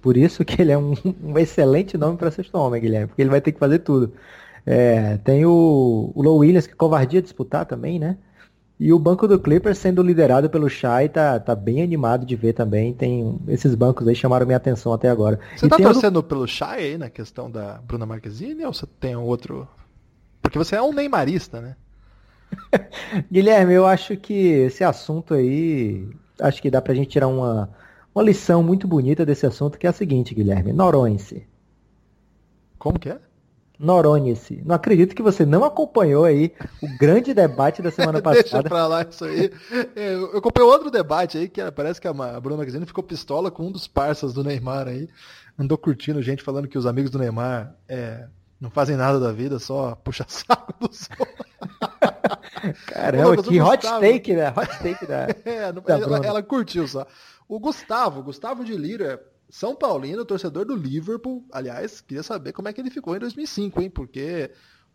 Por isso que ele é um, um excelente nome para sexto homem, Guilherme, porque ele vai ter que fazer tudo. É, tem o, o Low Williams, que covardia disputar também, né? E o banco do Clippers sendo liderado pelo Shai tá, tá bem animado de ver também. Tem esses bancos aí chamaram minha atenção até agora. Você e tá torcendo pelo Shai aí na questão da Bruna Marquezine ou você tem outro? Porque você é um neymarista, né? (laughs) Guilherme, eu acho que esse assunto aí, acho que dá pra gente tirar uma, uma lição muito bonita desse assunto, que é a seguinte, Guilherme. Noronse. Como que é? Noronha-se. Não acredito que você não acompanhou aí o grande debate da semana (laughs) passada. Deixa pra lá isso aí. É, eu acompanhei outro debate aí, que parece que a Bruna Magazine ficou pistola com um dos parceiros do Neymar aí. Andou curtindo gente falando que os amigos do Neymar é, não fazem nada da vida, só puxa (laughs) saco dos Caramba, que hot take, né? Hot take da. (laughs) É, da ela, ela, curtiu só. O Gustavo, Gustavo de Lira, são Paulino, torcedor do Liverpool. Aliás, queria saber como é que ele ficou em 2005, hein? Porque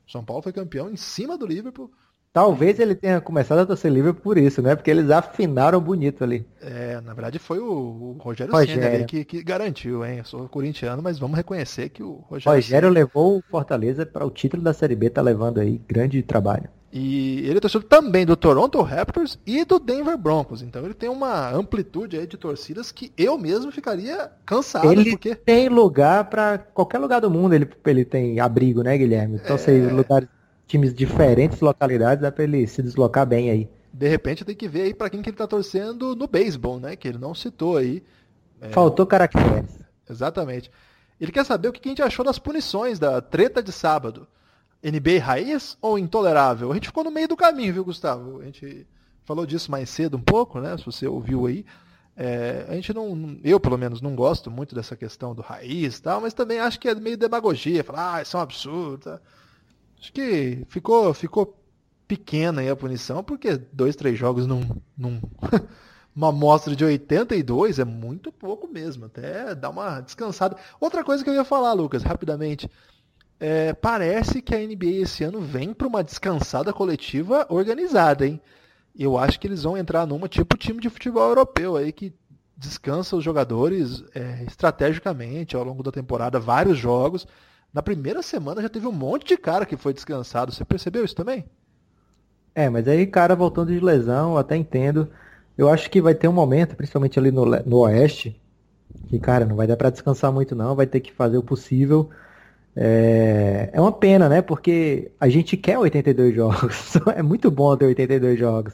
São Paulo foi campeão em cima do Liverpool. Talvez ele tenha começado a torcer Liverpool por isso, né? Porque eles afinaram bonito ali. É, na verdade foi o, o Rogério, Rogério. Senna que, que, garantiu, hein? Eu sou corintiano, mas vamos reconhecer que o Rogério. Rogério Senna... levou o Fortaleza para o título da Série B, tá levando aí grande trabalho. E ele é torcedor também do Toronto Raptors e do Denver Broncos. Então ele tem uma amplitude aí de torcidas que eu mesmo ficaria cansado. Ele porque... tem lugar para qualquer lugar do mundo, ele, ele tem abrigo, né, Guilherme? Então, é... sei, lugares, times diferentes, localidades, dá para ele se deslocar bem aí. De repente tem que ver aí para quem que ele tá torcendo no beisebol, né? Que ele não citou aí. É... Faltou caracteres. Exatamente. Ele quer saber o que a gente achou das punições da treta de sábado. NBA raiz ou intolerável? A gente ficou no meio do caminho, viu, Gustavo? A gente falou disso mais cedo um pouco, né? Se você ouviu aí. É, a gente não, eu pelo menos não gosto muito dessa questão do raiz tal, mas também acho que é meio demagogia, falar, ah, isso é um absurdo. Acho que ficou, ficou pequena aí a punição, porque dois, três jogos num, num (laughs) uma amostra de 82 é muito pouco mesmo, até dá uma descansada. Outra coisa que eu ia falar, Lucas, rapidamente. É, parece que a NBA esse ano vem para uma descansada coletiva organizada, hein? Eu acho que eles vão entrar numa tipo time de futebol europeu aí que descansa os jogadores é, estrategicamente ao longo da temporada, vários jogos. Na primeira semana já teve um monte de cara que foi descansado. Você percebeu isso também? É, mas aí cara voltando de lesão, até entendo. Eu acho que vai ter um momento, principalmente ali no, no Oeste, que cara, não vai dar para descansar muito não, vai ter que fazer o possível é, é uma pena, né? Porque a gente quer 82 jogos. (laughs) é muito bom ter 82 jogos.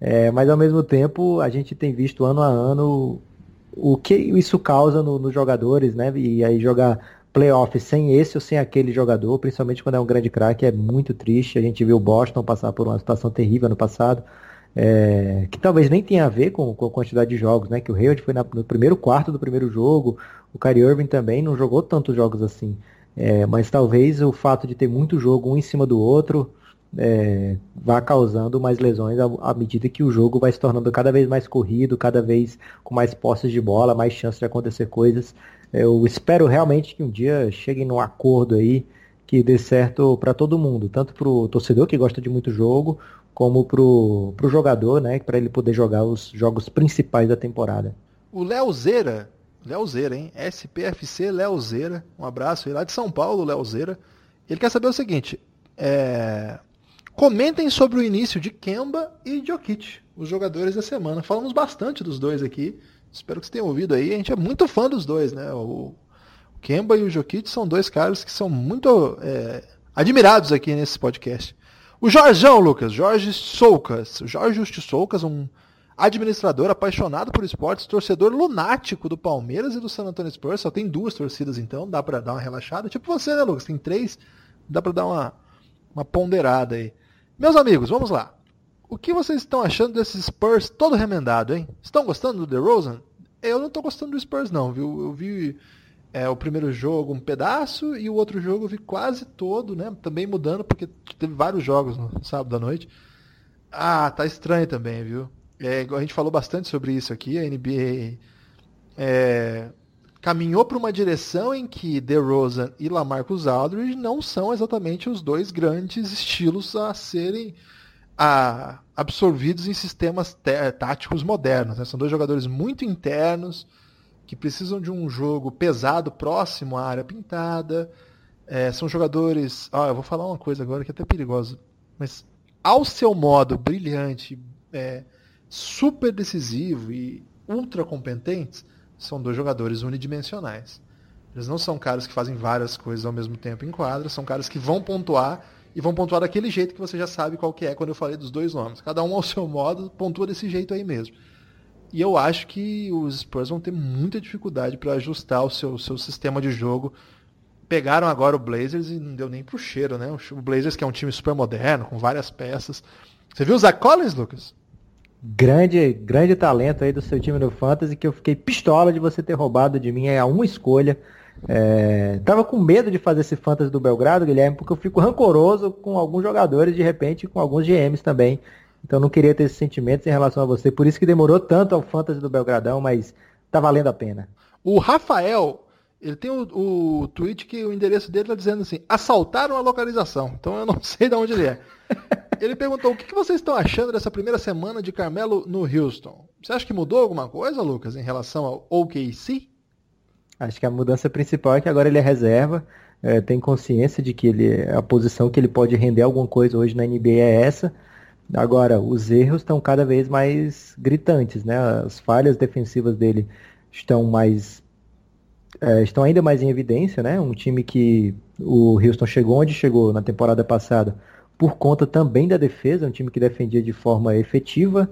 É, mas ao mesmo tempo a gente tem visto ano a ano o que isso causa nos no jogadores, né? E aí jogar playoff sem esse ou sem aquele jogador, principalmente quando é um grande craque, é muito triste. A gente viu o Boston passar por uma situação terrível no passado, é, que talvez nem tenha a ver com, com, a quantidade de jogos, né? Que o Hayward foi na, no primeiro quarto do primeiro jogo, o Kyrie Irving também não jogou tantos jogos assim. É, mas talvez o fato de ter muito jogo um em cima do outro é, vá causando mais lesões à, à, medida que o jogo vai se tornando cada vez mais corrido, cada vez com mais posses de bola, mais chances de acontecer coisas. Eu espero realmente que um dia cheguem num acordo aí que dê certo para todo mundo, tanto para o torcedor que gosta de muito jogo, como para o jogador, né, para ele poder jogar os jogos principais da temporada. O Léo Zera, Léo Zera, hein? SPFC Léo Zera, um abraço aí lá de São Paulo, Léo Zera. Ele quer saber o seguinte: é... comentem sobre o início de Kemba e Jokic, os jogadores da semana. Falamos bastante dos dois aqui. Espero que vocês tenham ouvido aí. A gente é muito fã dos dois, né? O Kemba e o Jokic são dois caras que são muito é, admirados aqui nesse podcast. O Jorjão, Lucas, Jorge Soucas. Jorge Soucas, um administrador apaixonado por esportes, torcedor lunático do Palmeiras e do San Antonio Spurs. Só tem duas torcidas, então dá para dar uma relaxada. Tipo você, né, Lucas? Tem três, dá para dar uma, uma ponderada aí. Meus amigos, vamos lá. O que vocês estão achando desses Spurs todo remendado, hein? Estão gostando do DeRozan? Eu não estou gostando do Spurs, não, viu? Eu vi é, o primeiro jogo um pedaço e o outro jogo eu vi quase todo, né? Também mudando, porque teve vários jogos no sábado à noite. Ah, tá estranho também, viu? É, a gente falou bastante sobre isso aqui. A NBA é, caminhou para uma direção em que DeRozan e LaMarcus Aldridge não são exatamente os dois grandes estilos a serem a, absorvidos em sistemas táticos modernos. Né? São dois jogadores muito internos que precisam de um jogo pesado, próximo à área pintada. É, são jogadores. Ah, eu vou falar uma coisa agora que é até perigosa. Mas ao seu modo brilhante, é, super decisivo e ultra competentes, são dois jogadores unidimensionais. Eles não são caras que fazem várias coisas ao mesmo tempo em quadra, são caras que vão pontuar e vão pontuar daquele jeito que você já sabe qual que é quando eu falei dos dois nomes. Cada um ao seu modo pontua desse jeito aí mesmo. E eu acho que os Spurs vão ter muita dificuldade para ajustar o seu, seu sistema de jogo. Pegaram agora o Blazers e não deu nem pro cheiro, né? O Blazers que é um time super moderno, com várias peças. Você viu o Zach Collins, Lucas? Grande, grande talento aí do seu time no Fantasy, que eu fiquei pistola de você ter roubado de mim a uma escolha. É, tava com medo de fazer esse Fantasy do Belgrado, Guilherme, porque eu fico rancoroso com alguns jogadores, de repente com alguns GMs também. Então não queria ter esses sentimentos em relação a você. Por isso que demorou tanto ao Fantasy do Belgradão, mas tá valendo a pena. O Rafael, ele tem o, o tweet que o endereço dele tá dizendo assim, assaltaram a localização. Então eu não (laughs) sei de onde ele é. Ele perguntou, o que, vocês estão achando dessa primeira semana de Carmelo no Houston? Você acha que mudou alguma coisa, Lucas, em relação ao OKC? Acho que a mudança principal é que agora ele é reserva, é, tem consciência de que ele, a posição que ele pode render alguma coisa hoje na NBA é essa. Agora, os erros estão cada vez mais gritantes, né? As falhas defensivas dele estão mais é, estão ainda mais em evidência, né? Um time que o Houston chegou onde chegou na temporada passada por conta também da defesa, um time que defendia de forma efetiva,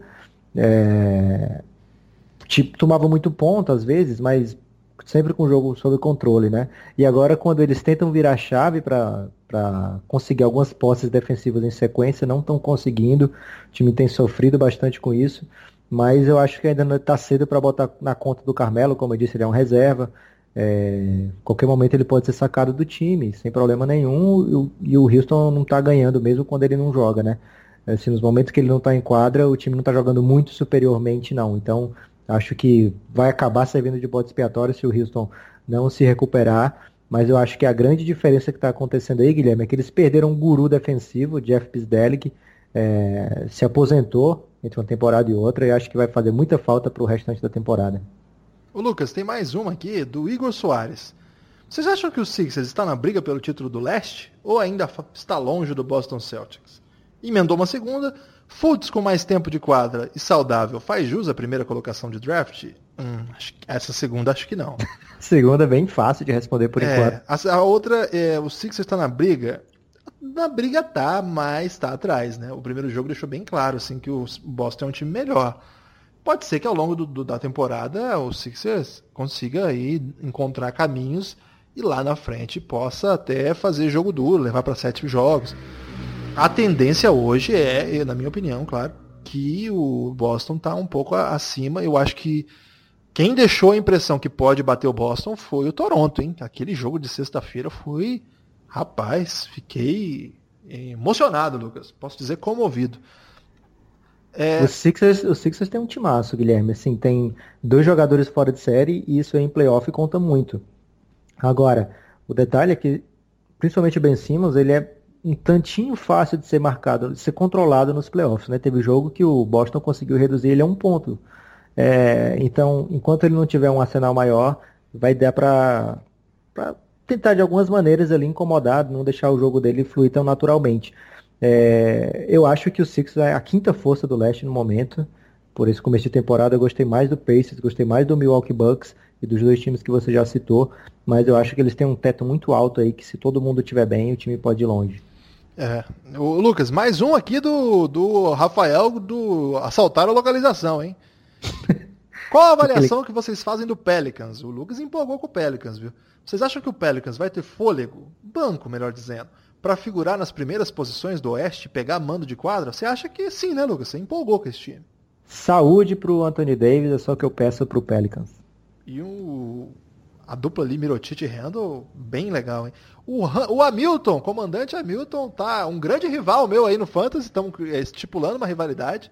é, tipo, tomava muito ponto às vezes, mas sempre com o jogo sob controle, né? E agora quando eles tentam virar a chave para conseguir algumas posses defensivas em sequência, não estão conseguindo. O time tem sofrido bastante com isso, mas eu acho que ainda está cedo para botar na conta do Carmelo, como eu disse, ele é um reserva. É, qualquer momento ele pode ser sacado do time, sem problema nenhum, e o Houston não está ganhando mesmo quando ele não joga, né? Assim, nos momentos que ele não está em quadra, o time não está jogando muito superiormente, não. Então, acho que vai acabar servindo de bode expiatório se o Houston não se recuperar. Mas eu acho que a grande diferença que está acontecendo aí, Guilherme, é que eles perderam um guru defensivo, Jeff Pisdelic, é, se aposentou entre uma temporada e outra, e acho que vai fazer muita falta para o restante da temporada. O Lucas, tem mais uma aqui do Igor Soares. Vocês acham que o Sixers está na briga pelo título do leste ou ainda está longe do Boston Celtics? Emendou uma segunda. Fultz com mais tempo de quadra e saudável faz jus à primeira colocação de draft? Hum, essa segunda acho que não. (laughs) segunda é bem fácil de responder por é, enquanto. A, a, outra, é, o Sixers está na briga. Na briga tá, mas está atrás, né? O primeiro jogo deixou bem claro assim que o Boston é um time melhor. Pode ser que ao longo do, do, da temporada o Sixers consiga aí encontrar caminhos e lá na frente possa até fazer jogo duro, levar para sete jogos. A tendência hoje é, na minha opinião, claro, que o Boston está um pouco acima. Eu acho que quem deixou a impressão que pode bater o Boston foi o Toronto, hein? Aquele jogo de sexta-feira foi. Rapaz, fiquei emocionado, Lucas. Posso dizer comovido. É... O, Sixers, o Sixers tem um timaço, Guilherme. Assim, tem dois jogadores fora de série e isso em playoff conta muito. Agora, o detalhe é que, principalmente o Ben Simmons, ele é um tantinho fácil de ser marcado, de ser controlado nos playoffs. Né? Teve jogo que o Boston conseguiu reduzir ele a um ponto. É, então, enquanto ele não tiver um arsenal maior, vai dar para tentar de algumas maneiras ali incomodar, não deixar o jogo dele fluir tão naturalmente. É, eu acho que o Sixers é a quinta força do leste no momento. Por esse começo de temporada eu gostei mais do Pacers, gostei mais do Milwaukee Bucks e dos dois times que você já citou. Mas eu acho que eles têm um teto muito alto aí que se todo mundo estiver bem, o time pode ir longe. É. O Lucas, mais um aqui do, do Rafael do assaltar a localização, hein? (laughs) Qual a avaliação que vocês fazem do Pelicans? O Lucas empolgou com o Pelicans, viu? Vocês acham que o Pelicans vai ter fôlego, banco, melhor dizendo, para figurar nas primeiras posições do Oeste, pegar mando de quadra? Você acha que sim, né, Lucas? Você empolgou com esse time. Saúde pro Anthony Davis, é só que eu peço pro Pelicans. E o a dupla ali, Mirotic e Randall, bem legal, hein? O, o Hamilton, comandante Hamilton, tá um grande rival meu aí no Fantasy, estamos é, estipulando uma rivalidade.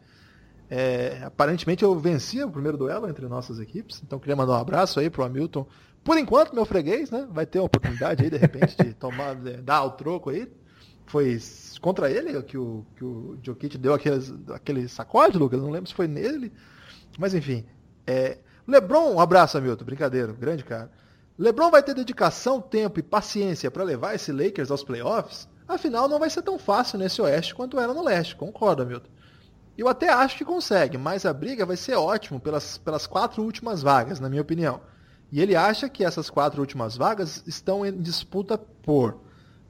É, aparentemente eu venci o primeiro duelo entre nossas equipes, então queria mandar um abraço aí pro Hamilton. Por enquanto, meu freguês, né? Vai ter uma oportunidade aí, de repente, de tomar, de dar o troco aí. Foi contra ele que o, que o Jokic deu aqueles, aquele sacode, Lucas? Não lembro se foi nele. Mas enfim. É, Lebron, um abraço, Hamilton. Brincadeira, grande cara. LeBron vai ter dedicação, tempo e paciência para levar esse Lakers aos playoffs? Afinal, não vai ser tão fácil nesse Oeste quanto era no Leste, concorda, Milton? Eu até acho que consegue, mas a briga vai ser ótima pelas, pelas quatro últimas vagas, na minha opinião. E ele acha que essas quatro últimas vagas estão em disputa por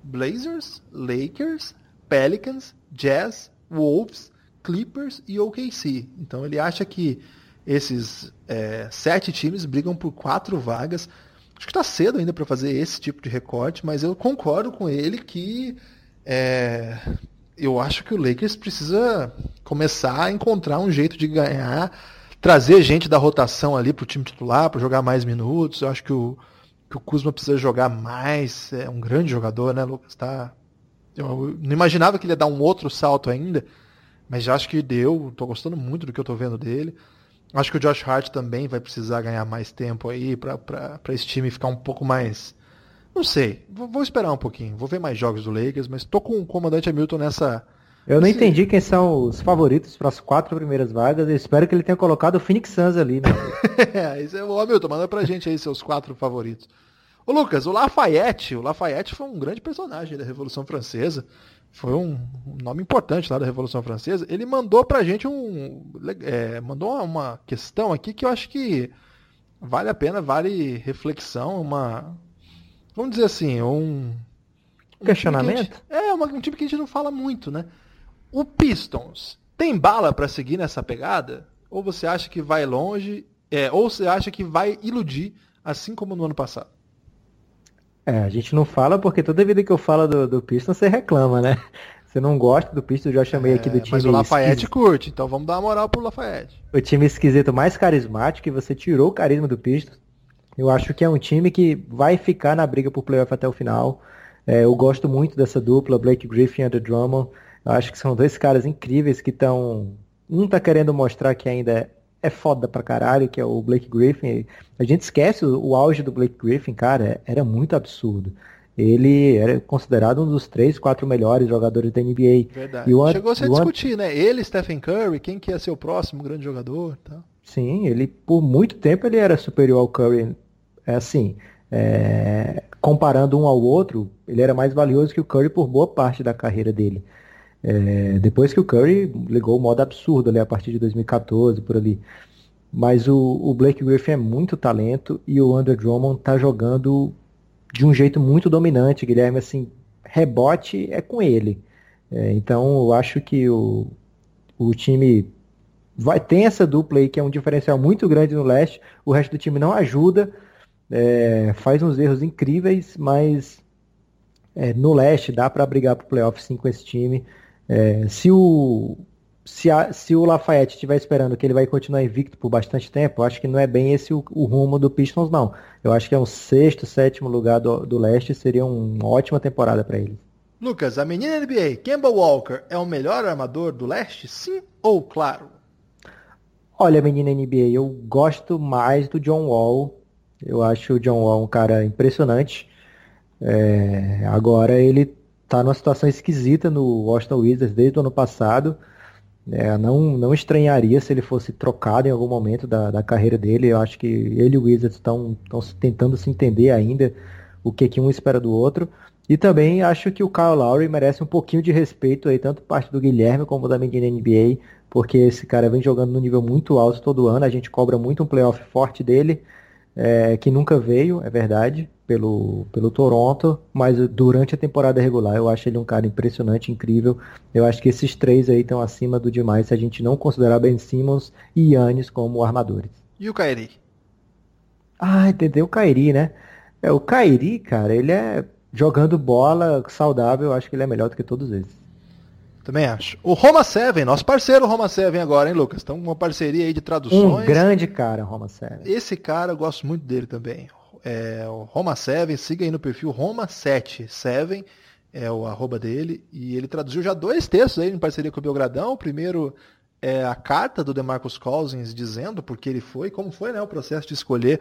Blazers, Lakers, Pelicans, Jazz, Wolves, Clippers e OKC. Então ele acha que esses é, sete times brigam por quatro vagas. Acho que está cedo ainda para fazer esse tipo de recorte, mas eu concordo com ele que é, eu acho que o Lakers precisa começar a encontrar um jeito de ganhar, trazer gente da rotação ali para o time titular, para jogar mais minutos. Eu acho que o, que o Kuzma precisa jogar mais, é um grande jogador, né, Lucas? Tá, eu não imaginava que ele ia dar um outro salto ainda, mas já acho que deu. Estou gostando muito do que eu estou vendo dele. Acho que o Josh Hart também vai precisar ganhar mais tempo aí para esse time ficar um pouco mais. Não sei, vou, vou, esperar um pouquinho, vou ver mais jogos do Lakers, mas tô com o comandante Hamilton nessa. Eu não entendi quem são os favoritos para as quatro primeiras vagas. Eu espero que ele tenha colocado o Phoenix Suns ali, né? (laughs) é, isso é, o Hamilton, manda pra gente aí seus quatro favoritos. Ô Lucas, o Lafayette, o Lafayette foi um grande personagem da Revolução Francesa foi um nome importante lá da Revolução Francesa, ele mandou pra gente um. É, mandou uma questão aqui que eu acho que vale a pena, vale reflexão, uma. Vamos dizer assim, um. um questionamento? Gente, é, uma, um tipo que a gente não fala muito, né? O Pistons tem bala para seguir nessa pegada? Ou você acha que vai longe? É, ou você acha que vai iludir, assim como no ano passado? É, a gente não fala porque toda vida que eu falo do, do Pistons você reclama, né? Você não gosta do Pistons, eu já chamei é, aqui do time. Mas o Lafayette esquisito. curte, então vamos dar uma moral pro Lafayette. O time esquisito mais carismático e você tirou o carisma do Pistons. Eu acho que é um time que vai ficar na briga por playoff até o final. É, eu gosto muito dessa dupla, Blake Griffin e Andrew Drummond. Eu acho que são dois caras incríveis que estão. Um tá querendo mostrar que ainda é foda pra caralho, que é o Blake Griffin. A gente esquece o, o auge do Blake Griffin, cara, era muito absurdo. Ele era considerado um dos três, quatro melhores jogadores da NBA. Verdade. E o Chegou a discutir, né? Ele, Stephen Curry, quem que ia ser o próximo grande jogador tá? Sim, ele por muito tempo ele era superior ao Curry. É assim, é, comparando um ao outro, ele era mais valioso que o Curry por boa parte da carreira dele. É, depois que o Curry ligou o modo absurdo ali a partir de 2014, por ali. Mas o, o Blake Griffin é muito talento e o Andrew Drummond tá jogando de um jeito muito dominante, Guilherme, assim, rebote é com ele. É, então eu acho que o, o time vai ter essa dupla aí que é um diferencial muito grande no leste, o resto do time não ajuda, é, faz uns erros incríveis, mas é, no leste dá para brigar pro playoff sim com esse time. É, se o, se, a, se o Lafayette estiver esperando que ele vai continuar invicto por bastante tempo, eu acho que não é bem esse o, o rumo do Pistons, não. Eu acho que é um sexto, sétimo lugar do, do leste, seria uma ótima temporada para ele. Lucas, a menina NBA, Kemba Walker, é o melhor armador do leste? Sim ou claro? Olha, menina NBA, eu gosto mais do John Wall. Eu acho o John Wall um cara impressionante. É, agora ele tá numa situação esquisita no Washington Wizards desde o ano passado. É, não, não estranharia se ele fosse trocado em algum momento da, da carreira dele. Eu acho que ele e o Wizards estão tentando se entender ainda o que, que um espera do outro. E também acho que o Kyle Lowry merece um pouquinho de respeito aí, tanto parte do Guilherme como da menina NBA, porque esse cara vem jogando no nível muito alto todo ano. A gente cobra muito um playoff forte dele, é, que nunca veio, é verdade pelo, pelo Toronto, mas durante a temporada regular eu acho ele um cara impressionante, incrível. Eu acho que esses três aí estão acima do demais se a gente não considerar Ben Simmons e Yannis como armadores. E o Kairi? Ah, entendeu o Kairi, né? É, o Kairi, cara, ele é jogando bola saudável, eu acho que ele é melhor do que todos eles. Também acho. O Roma 7, nosso parceiro Roma 7 agora, hein, Lucas? Então, uma parceria aí de traduções. Um grande cara, Roma 7. Esse cara, eu gosto muito dele também é, o Roma 7, siga aí no perfil Roma77, é o arroba dele, e ele traduziu já dois textos aí em parceria com o Belgradão. O primeiro é a carta do DeMarcus Cousins dizendo porque ele foi, como foi né, o processo de escolher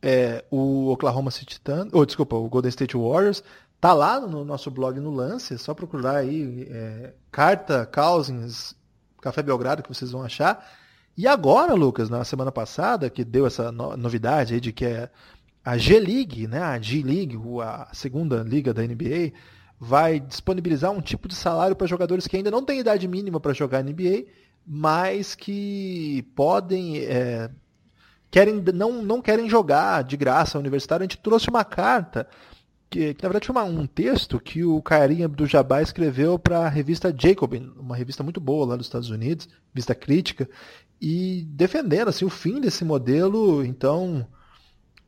é, o Oklahoma City Thunder, ou desculpa, o Golden State Warriors. Tá lá no nosso blog no Lance, é só procurar aí é, carta Cousins Café Belgrado que vocês vão achar. E agora, Lucas, na semana passada, que deu essa novidade aí de que é a G-League, né, a G-League, a segunda liga da NBA, vai disponibilizar um tipo de salário para jogadores que ainda não têm idade mínima para jogar NBA, mas que podem é, querem não, não querem jogar de graça universitário. A gente trouxe uma carta que, que na verdade foi uma, um texto que o Karim do Jabá escreveu para a revista Jacobin, uma revista muito boa lá dos Estados Unidos, revista crítica, e defendendo assim o fim desse modelo. Então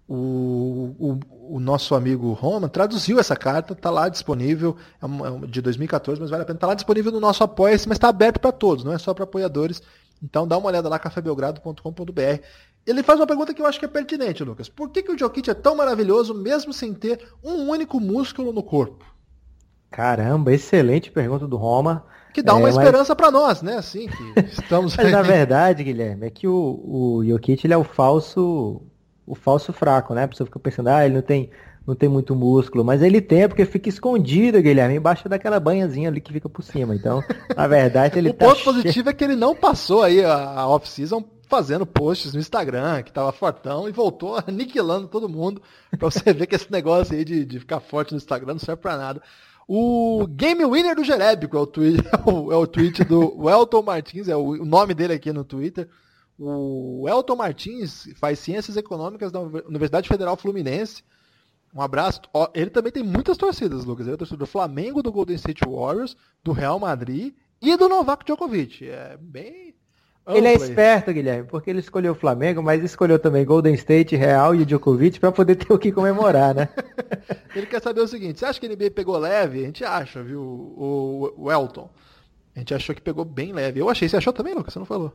o, o, o, nosso amigo Roma traduziu essa carta, está lá disponível, é uma, é de 2014, mas vale a pena, está lá disponível no nosso apoia mas está aberto para todos, não é só para apoiadores. Então dá uma olhada lá, cafébelgrado.com.br. Ele faz uma pergunta que eu acho que é pertinente, Lucas. Por que, que o Jokic é tão maravilhoso, mesmo sem ter um único músculo no corpo? Caramba, excelente pergunta do Roma. Que dá uma é, esperança mas... para nós, né? Assim, que (laughs) estamos. mas na verdade, Guilherme, é que o, o Jokic ele é o falso o falso fraco, né? A pessoa fica pensando, ah, ele não tem, não tem muito músculo, mas ele tem, porque fica escondido, Guilherme, embaixo daquela banhazinha ali que fica por cima. Então, na verdade, ele (laughs) o tá. O ponto cheio... positivo é que ele não passou aí a off-season fazendo posts no Instagram, que tava fortão, e voltou (laughs) aniquilando todo mundo, pra você ver que esse negócio aí de, de ficar forte no Instagram não serve pra nada. O Game Winner do Gerébico é o tweet, (laughs) é o, é o tweet do Elton Martins, é o, o nome dele aqui no Twitter. O Elton Martins faz Ciências Econômicas da Universidade Federal Fluminense. Um abraço. Ele também tem muitas torcidas, Lucas. Ele é torcedor do Flamengo, do Golden State Warriors, do Real Madrid e do Novak Djokovic. É bem. Ele é esperto, Guilherme, porque ele escolheu o Flamengo, mas escolheu também Golden State, Real e o Djokovic para poder ter o que comemorar, né? (laughs) ele quer saber o seguinte: você acha que a NBA pegou leve? A gente acha, viu, o, o Elton. A gente achou que pegou bem leve. Eu achei. Você achou também, Lucas? Você não falou?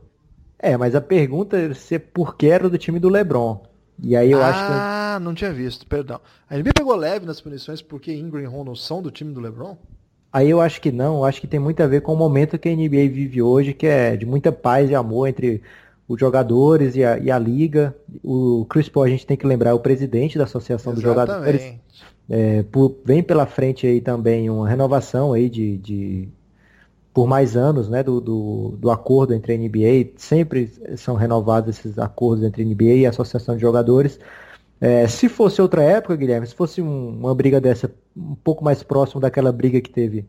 É, mas a pergunta é se por que era do time do LeBron. E aí eu ah, acho que. Ah, não tinha visto, perdão. A NBA pegou leve nas punições porque Ingram e Rondo são do time do LeBron? Aí eu acho que não, eu acho que tem muito a ver com o momento que a NBA vive hoje, que é de muita paz e amor entre os jogadores e a, e a liga. O Chris Paul, a gente tem que lembrar, é o presidente da Associação Exatamente. dos Jogadores. É, por, vem pela frente aí também uma renovação aí de, de por mais anos né, do, do, do, acordo entre a NBA, sempre são renovados esses acordos entre a NBA e a Associação de Jogadores. É, se fosse outra época, Guilherme, se fosse um, uma briga dessa um pouco mais próximo daquela briga que teve,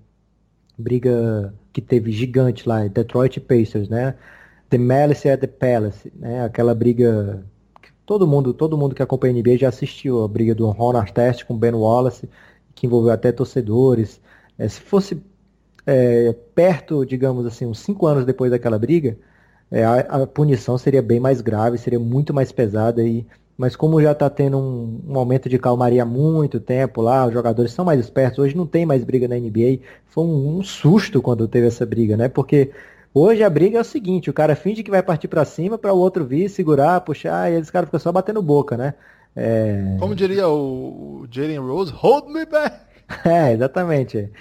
briga que teve gigante lá, Detroit Pacers, né? The Malice at the Palace, né? Aquela briga que todo mundo, todo mundo que acompanha a NBA já assistiu a briga do Ron Artest com Ben Wallace, que envolveu até torcedores. É, se fosse é, perto, digamos assim, uns cinco anos depois daquela briga, é, a, a, punição seria bem mais grave, seria muito mais pesada. E, mas como já está tendo um, um, aumento de calmaria há muito tempo lá, os jogadores são mais espertos, hoje não tem mais briga na NBA. Foi um, um susto quando teve essa briga, né? Porque Hoje a briga é o seguinte, o cara finge que vai partir para cima para o outro vir, segurar, puxar, e eles caras ficam só batendo boca, né? É... Como diria o Jalen Rose, hold me back! (laughs) É, exatamente.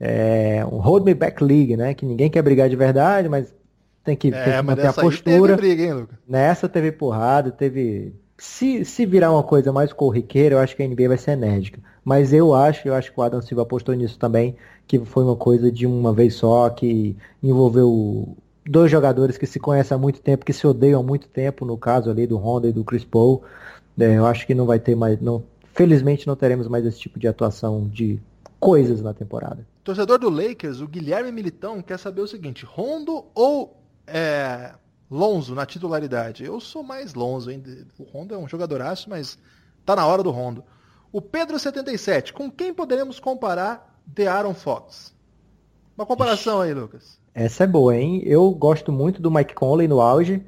É um hold me back league, né? Que ninguém quer brigar de verdade, mas tem que, é, tem que manter a postura. Teve briga, hein, Nessa teve porrada, teve. Se, se virar uma coisa mais corriqueira, eu acho que a NBA vai ser enérgica. Mas eu acho, eu acho que o Adam Silva apostou nisso também, que foi uma coisa de uma vez só, que envolveu dois jogadores que se conhecem há muito tempo, que se odeiam há muito tempo, no caso ali do Honda e do Chris Paul. É, eu acho que não vai ter mais. Não, felizmente não teremos mais esse tipo de atuação de coisas na temporada. Torcedor do Lakers, o Guilherme Militão, quer saber o seguinte: Rondo ou é, Lonzo na titularidade? Eu sou mais Lonzo, hein? O Rondo é um jogadoraço, mas tá na hora do Rondo. O Pedro77, com quem poderemos comparar The Aaron Fox? Uma comparação aí, Lucas. Essa é boa, hein? Eu gosto muito do Mike Conley no auge.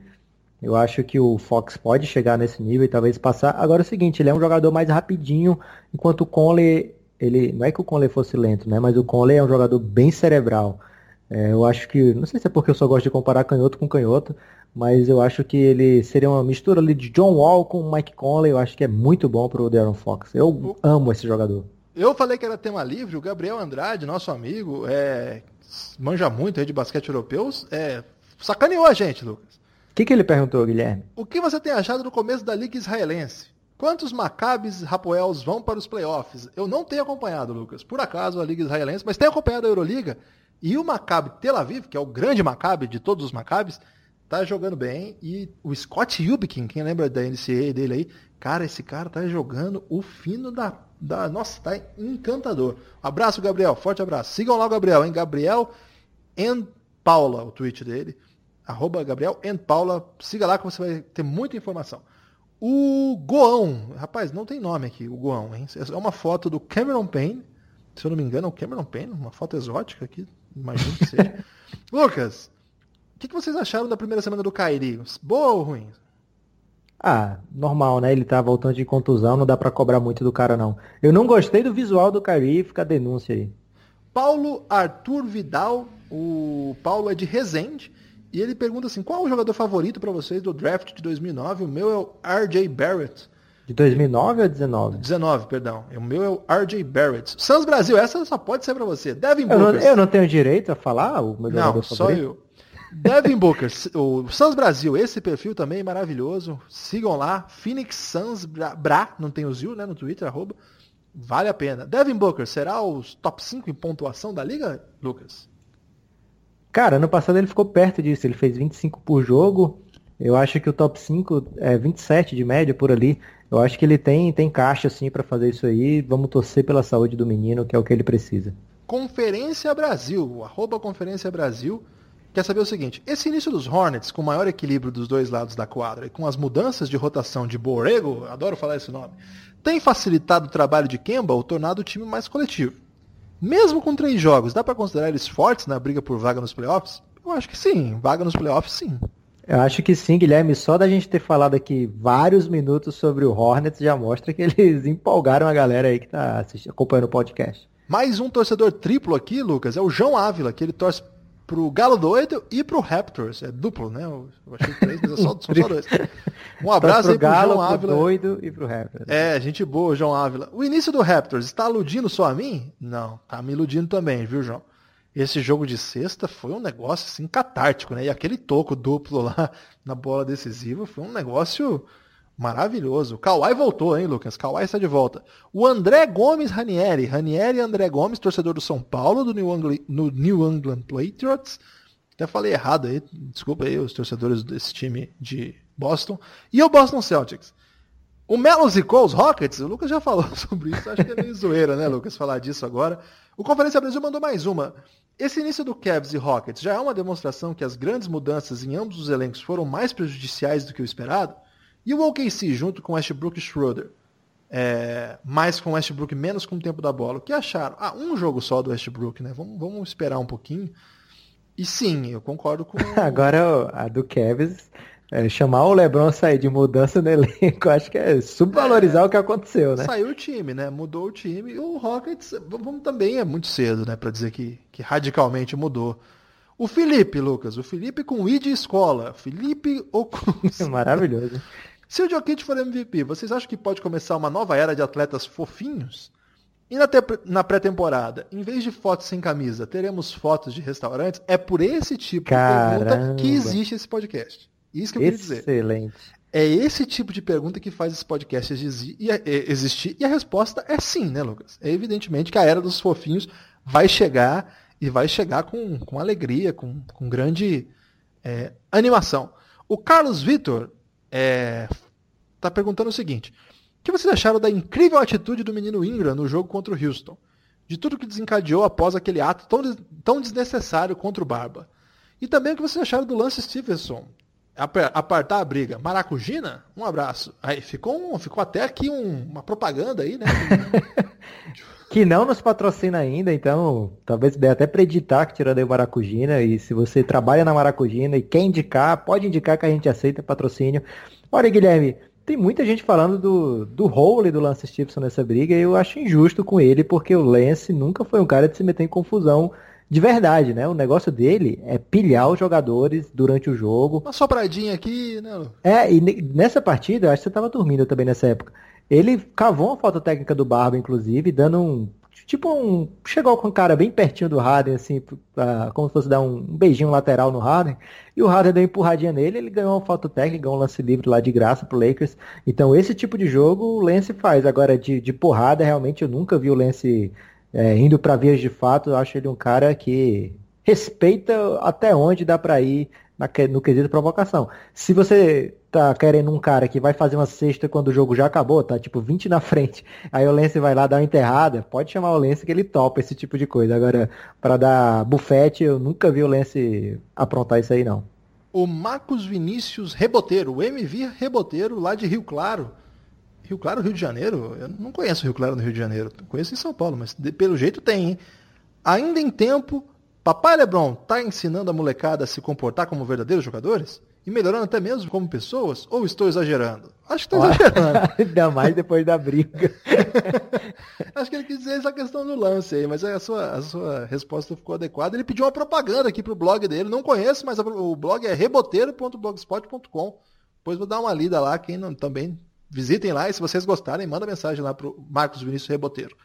Eu acho que o Fox pode chegar nesse nível e talvez passar. Agora é o seguinte, ele é um jogador mais rapidinho, enquanto o Conley, ele não é que o Conley fosse lento, né? Mas o Conley é um jogador bem cerebral. É, eu acho que, não sei se é porque eu só gosto de comparar canhoto com canhoto, mas eu acho que ele seria uma mistura ali de John Wall com Mike Conley. Eu acho que é muito bom para o Darren Fox. Eu amo esse jogador. Eu falei que era tema livre. O Gabriel Andrade, nosso amigo, é, manja muito aí de basquete europeu, é, sacaneou a gente, Lucas. O que, que ele perguntou, Guilherme? O que você tem achado do começo da Liga Israelense? Quantos Macabes Rapoels vão para os playoffs? Eu não tenho acompanhado, Lucas. Por acaso, a Liga Israelense, mas tenho acompanhado a Euroliga. E o Maccabi Tel Aviv, que é o grande Maccabi de todos os Maccabes, tá jogando bem. E o Scott Yubkin, quem lembra da NCAA dele aí, cara, esse cara tá jogando o fino da. da nossa, tá encantador. Abraço, Gabriel. Forte abraço. Sigam lá o Gabriel, hein? Gabriel and Paula, o tweet dele arroba Gabriel and Paula. Siga lá que você vai ter muita informação. O Goão, rapaz, não tem nome aqui, o Goão, hein? É uma foto do Cameron Payne, se eu não me engano, é o Cameron Payne, uma foto exótica aqui, imagino que seja. (laughs) Lucas, o que, que, vocês acharam da primeira semana do Kairi? Boa ou ruim? Ah, normal, né? Ele tá voltando de contusão, não dá para cobrar muito do cara, não. Eu não gostei do visual do Kairi, fica a denúncia aí. Paulo Arthur Vidal, o Paulo é de Resende, e ele pergunta assim: qual é o jogador favorito para vocês do draft de 2009? O meu é o RJ Barrett. De 2009 ou 19? 19, perdão. O meu é o RJ Barrett. Sans Brasil, essa só pode ser para você. Devin Booker. Eu não, eu não, tenho direito a falar o meu jogador não, só eu. Devin Booker, o Sans Brasil, esse perfil também é maravilhoso. Sigam lá, Phoenix Sans Bra, Bra não tem o Zil, né, no Twitter, arroba. Vale a pena. Devin Booker, será os top 5 em pontuação da liga, Lucas? Cara, ano passado ele ficou perto disso, ele fez 25 por jogo. Eu acho que o top 5 é 27 de média por ali. Eu acho que ele tem, tem caixa assim para fazer isso aí. Vamos torcer pela saúde do menino, que é o que ele precisa. Conferência Brasil, arroba Conferência Brasil, quer saber o seguinte: esse início dos Hornets, com maior equilíbrio dos dois lados da quadra e com as mudanças de rotação de Borrego, adoro falar esse nome, tem facilitado o trabalho de Kemba ou tornado o time mais coletivo. Mesmo com três jogos, dá para considerar eles fortes na briga por vaga nos playoffs? Eu acho que sim. Vaga nos playoffs, sim. Eu acho que sim, Guilherme. Só da gente ter falado aqui vários minutos sobre o Hornets já mostra que (laughs) eles empolgaram a galera aí que tá acompanhando o podcast. Mais um torcedor triplo aqui, Lucas, é o João Ávila, que ele torce pro Galo Doido e pro Raptors. É duplo, né? Eu achei três, mas é só, são só dois. (laughs) Um abraço aí pro Galo, João Ávila. Pro Doido e pro Raptors. É, gente boa, João Ávila. O início do Raptors está iludindo só a mim? Não, tá me iludindo também, viu, João? Esse jogo de sexta foi um negócio assim catártico, né? E aquele toco duplo lá (laughs) na bola decisiva foi um negócio Maravilhoso. Kawhi voltou, hein, Lucas? Kawhi está de volta. O André Gomes Ranieri. Ranieri André Gomes, torcedor do São Paulo, do New England, no New England Patriots. Até falei errado aí. Desculpa aí os torcedores desse time de Boston. E o Boston Celtics. O Melo zicou os Rockets? O Lucas já falou (laughs) sobre isso. Acho que é meio zoeira, né, Lucas, falar disso agora. O Conferência Brasil mandou mais uma. Esse início do Cavs e Rockets já é uma demonstração que as grandes mudanças em ambos os elencos foram mais prejudiciais do que o esperado? E o OKC junto com Westbrook e Schroeder, é, mais com Westbrook, menos com o tempo da bola. O que acharam? Ah, um jogo só do Westbrook, né? Vamos, vamos esperar um pouquinho. E sim, eu concordo com. (laughs) Agora a do Kevs, é, chamar o Lebron a sair de mudança no (laughs) elenco, acho que é subvalorizar é, o que aconteceu, né? Saiu o time, né? Mudou o time. E o Rockets, vamos também é muito cedo, né? Para dizer que, que radicalmente mudou. O Felipe, Lucas, o Felipe com I de escola. Felipe com... (laughs) Maravilhoso. Se o Jokic for MVP, vocês acham que pode começar uma nova era de atletas fofinhos? E na, pré-temporada, em vez de fotos sem camisa, teremos fotos de restaurantes? É por esse tipo Caramba. de pergunta que existe esse podcast. Isso que eu queria dizer. Excelente. É esse tipo de pergunta que faz esse podcast existir. E a resposta é sim, né, Lucas? É evidentemente que a era dos fofinhos vai chegar e vai chegar com, com alegria, com, com grande é, animação. O Carlos Vitor é, tá perguntando o seguinte: o que vocês acharam da incrível atitude do menino Ingram no jogo contra o Houston? De tudo que desencadeou após aquele ato tão, tão desnecessário contra o Barba. E também o que vocês acharam do Lance Stevenson? Apartar a briga. Maracujina? Um abraço. Aí ficou, um, ficou até aqui um, uma propaganda aí, né? (laughs) que não nos patrocina ainda, então talvez dê até para editar que tirando aí o Maracujina. E se você trabalha na Maracujina e quer indicar, pode indicar que a gente aceita patrocínio. Olha, Guilherme, tem muita gente falando do, do role do Lance Stevenson nessa briga e eu acho injusto com ele, porque o Lance nunca foi um cara de se meter em confusão de verdade, né? O negócio dele é pilhar os jogadores durante o jogo. Uma sopradinha aqui, né? É, e nessa partida, acho que você estava dormindo também nessa época. Ele cavou uma falta técnica do Barba, inclusive, dando um tipo um. Chegou com o cara bem pertinho do Harden, assim, pra, como se fosse dar um beijinho lateral no Harden. E o Harden deu uma empurradinha nele, ele ganhou uma falta técnica, ganhou um lance livre lá de graça pro Lakers. Então esse tipo de jogo o Lance faz. Agora, de, de porrada, realmente eu nunca vi o Lance é, indo para vias de fato. Eu acho ele um cara que respeita até onde dá para ir no quesito provocação. Se você tá querendo um cara que vai fazer uma cesta quando o jogo já acabou, tá tipo 20 na (laughs) frente, aí o Lance vai lá dar uma enterrada, pode chamar o Lance que ele topa esse tipo de coisa. Agora, para dar bufete, eu nunca vi o Lance aprontar isso aí não. O Marcos Vinícius Reboteiro, o MV Reboteiro lá de Rio Claro. Rio Claro, Rio de Janeiro? Eu não conheço Rio Claro no Rio de Janeiro. Conheço em São Paulo, mas de, pelo jeito tem, hein? Ainda em tempo, Papai Lebron tá ensinando a molecada a se comportar como verdadeiros jogadores? E melhorando até mesmo como pessoas? Ou estou exagerando? Acho que estou exagerando. (laughs) Ainda mais depois da briga. (laughs) Acho que ele quis dizer essa questão do lance aí, mas a sua, a sua resposta ficou adequada. Ele pediu uma propaganda aqui pro blog dele. Não conheço, mas o blog é reboteiro.blogspot.com. Depois vou dar uma lida lá. Quem não, também visitem lá e se vocês gostarem, manda mensagem lá pro Marcos Vinícius Reboteiro.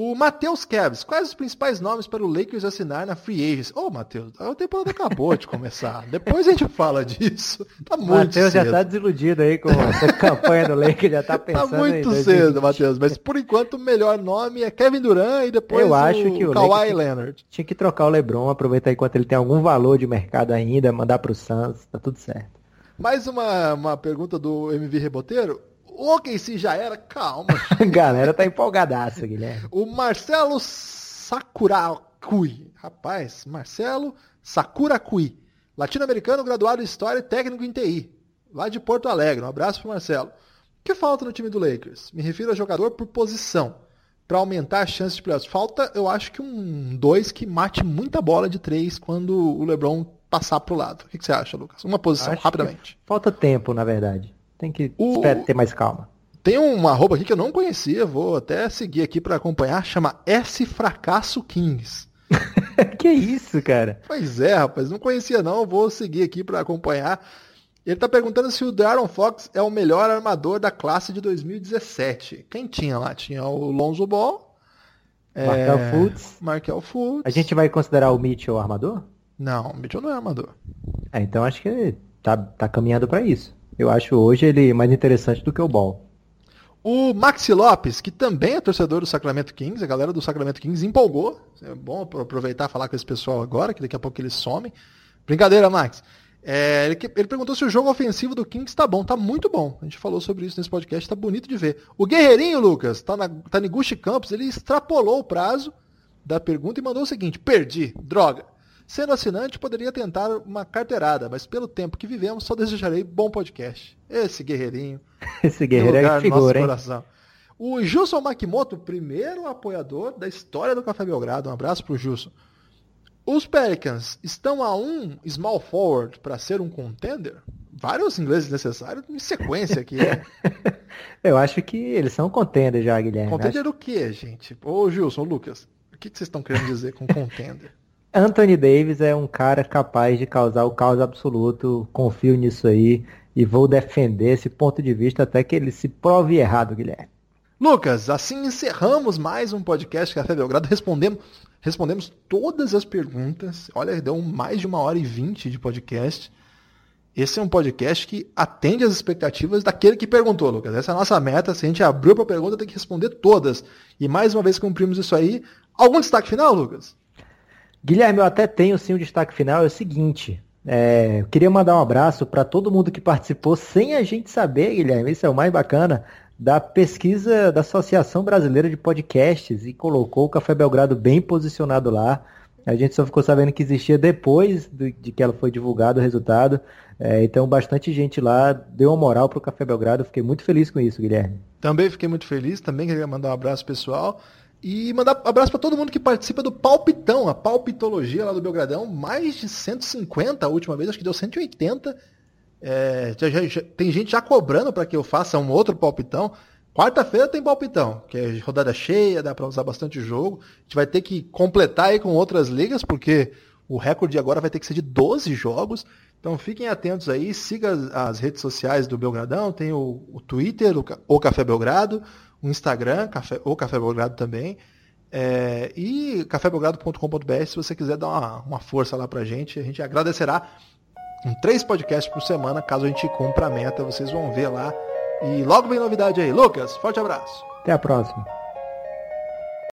O Matheus Kevs, quais os principais nomes para o Lakers assinar na Free Agents? Ô, oh, Matheus, a temporada acabou de começar. (laughs) Depois a gente fala disso. Tá muito Mateus cedo. já tá desiludido aí com essa (laughs) campanha do Lakers, já tá, tá pensando Tá muito aí, cedo, Matheus, mas por enquanto o melhor nome é Kevin Durant e depois Eu acho o que o Kawhi Leonard. Tinha que trocar o LeBron, aproveitar enquanto ele tem algum valor de mercado ainda, mandar pro Suns, tá tudo certo. Mais uma, uma pergunta do MV Reboteiro. O se já era, calma. A (laughs) galera tá empolgadaça, Guilherme. O Marcelo Sakurakui. Rapaz, Marcelo Sakurakui. Latino-americano, graduado em História e técnico em TI. Lá de Porto Alegre. Um abraço pro Marcelo. O que falta no time do Lakers? Me refiro a jogador por posição. Para aumentar as chances de playoffs. Falta, eu acho que um dois que mate muita bola de três quando o LeBron passar pro lado. O que, você acha, Lucas? Uma posição, acho rapidamente. Falta tempo, na verdade. Tem que o... ter mais calma. Tem uma arroba aqui que eu não conhecia, vou até seguir aqui para acompanhar, chama S Fracasso Kings. (laughs) que isso, cara? Pois é, rapaz, não conhecia não, vou seguir aqui para acompanhar. Ele está perguntando se o Darren Fox é o melhor armador da classe de 2017. Quem tinha lá? Tinha o Lonzo Ball, Markel é... Fultz. Markel Fultz. A gente vai considerar o Mitchell armador? Não, o Mitchell não é armador. É, então acho que tá, tá caminhando para isso. Eu acho hoje ele mais interessante do que o Ball. O Maxi Lopes, que também é torcedor do Sacramento Kings, a galera do Sacramento Kings empolgou. É bom aproveitar e falar com esse pessoal agora, que daqui a pouco eles somem. Brincadeira, Max. É, ele, ele, perguntou se o jogo ofensivo do Kings tá bom. Tá muito bom. A gente falou sobre isso nesse podcast, tá bonito de ver. O Guerreirinho, Lucas, tá na Taniguchi Campos, ele extrapolou o prazo da pergunta e mandou o seguinte: perdi, droga. Sendo assinante, poderia tentar uma carteirada, mas pelo tempo que vivemos, só desejarei bom podcast. Esse guerreirinho. (laughs) Esse guerreiro é figura, hein? Coração. O Gilson Makimoto, primeiro apoiador da história do Café Belgrado. Um abraço pro Gilson. Os Pelicans estão a um small forward para ser um contender? Vários ingleses necessários em sequência aqui. Né? (laughs) Eu acho que eles são contender já, Guilherme. Contender acho... o quê, gente? Ô Gilson, Lucas, o que vocês estão querendo dizer com contender? Anthony Davis é um cara capaz de causar o caos absoluto. Confio nisso aí e vou defender esse ponto de vista até que ele se prove errado, Guilherme. Lucas, assim encerramos mais um podcast Café Belgrado. Respondemos, respondemos todas as perguntas. Olha, deu mais de uma hora e vinte de podcast. Esse é um podcast que atende às expectativas daquele que perguntou, Lucas. Essa é a nossa meta. Se a gente abriu para pergunta, tem que responder todas. E mais uma vez cumprimos isso aí. Algum destaque final, Lucas? Guilherme, eu até tenho sim o destaque final. É o seguinte. É, eu queria mandar um abraço para todo mundo que participou sem a gente saber, Guilherme. Isso é o mais bacana da pesquisa da Associação Brasileira de Podcasts e colocou o Café Belgrado bem posicionado lá. A gente só ficou sabendo que existia depois do, de que ela foi divulgado o resultado. É, então, bastante gente lá deu uma moral para o Café Belgrado. Fiquei muito feliz com isso, Guilherme. Também fiquei muito feliz. Também queria mandar um abraço pessoal. E mandar abraço para todo mundo que participa do Palpitão, a palpitologia lá do Belgradão. Mais de 150 a última vez, acho que deu 180 é, já, já, tem gente já cobrando para que eu faça um outro palpitão. Quarta-feira tem palpitão, que é rodada cheia, dá para usar bastante jogo. A gente vai ter que completar aí com outras ligas, porque o recorde agora vai ter que ser de 12 jogos. Então fiquem atentos aí, siga as, as redes sociais do Belgradão, tem o, o Twitter, o, o, Café Belgrado, o Instagram, café, o Café Belgrado também. É, e cafébelgrado.com.br se você quiser dar uma, uma força lá pra gente, a gente agradecerá com três podcasts por semana, caso a gente cumpra a meta, vocês vão ver lá. E logo vem novidade aí. Lucas, forte abraço. Até a próxima.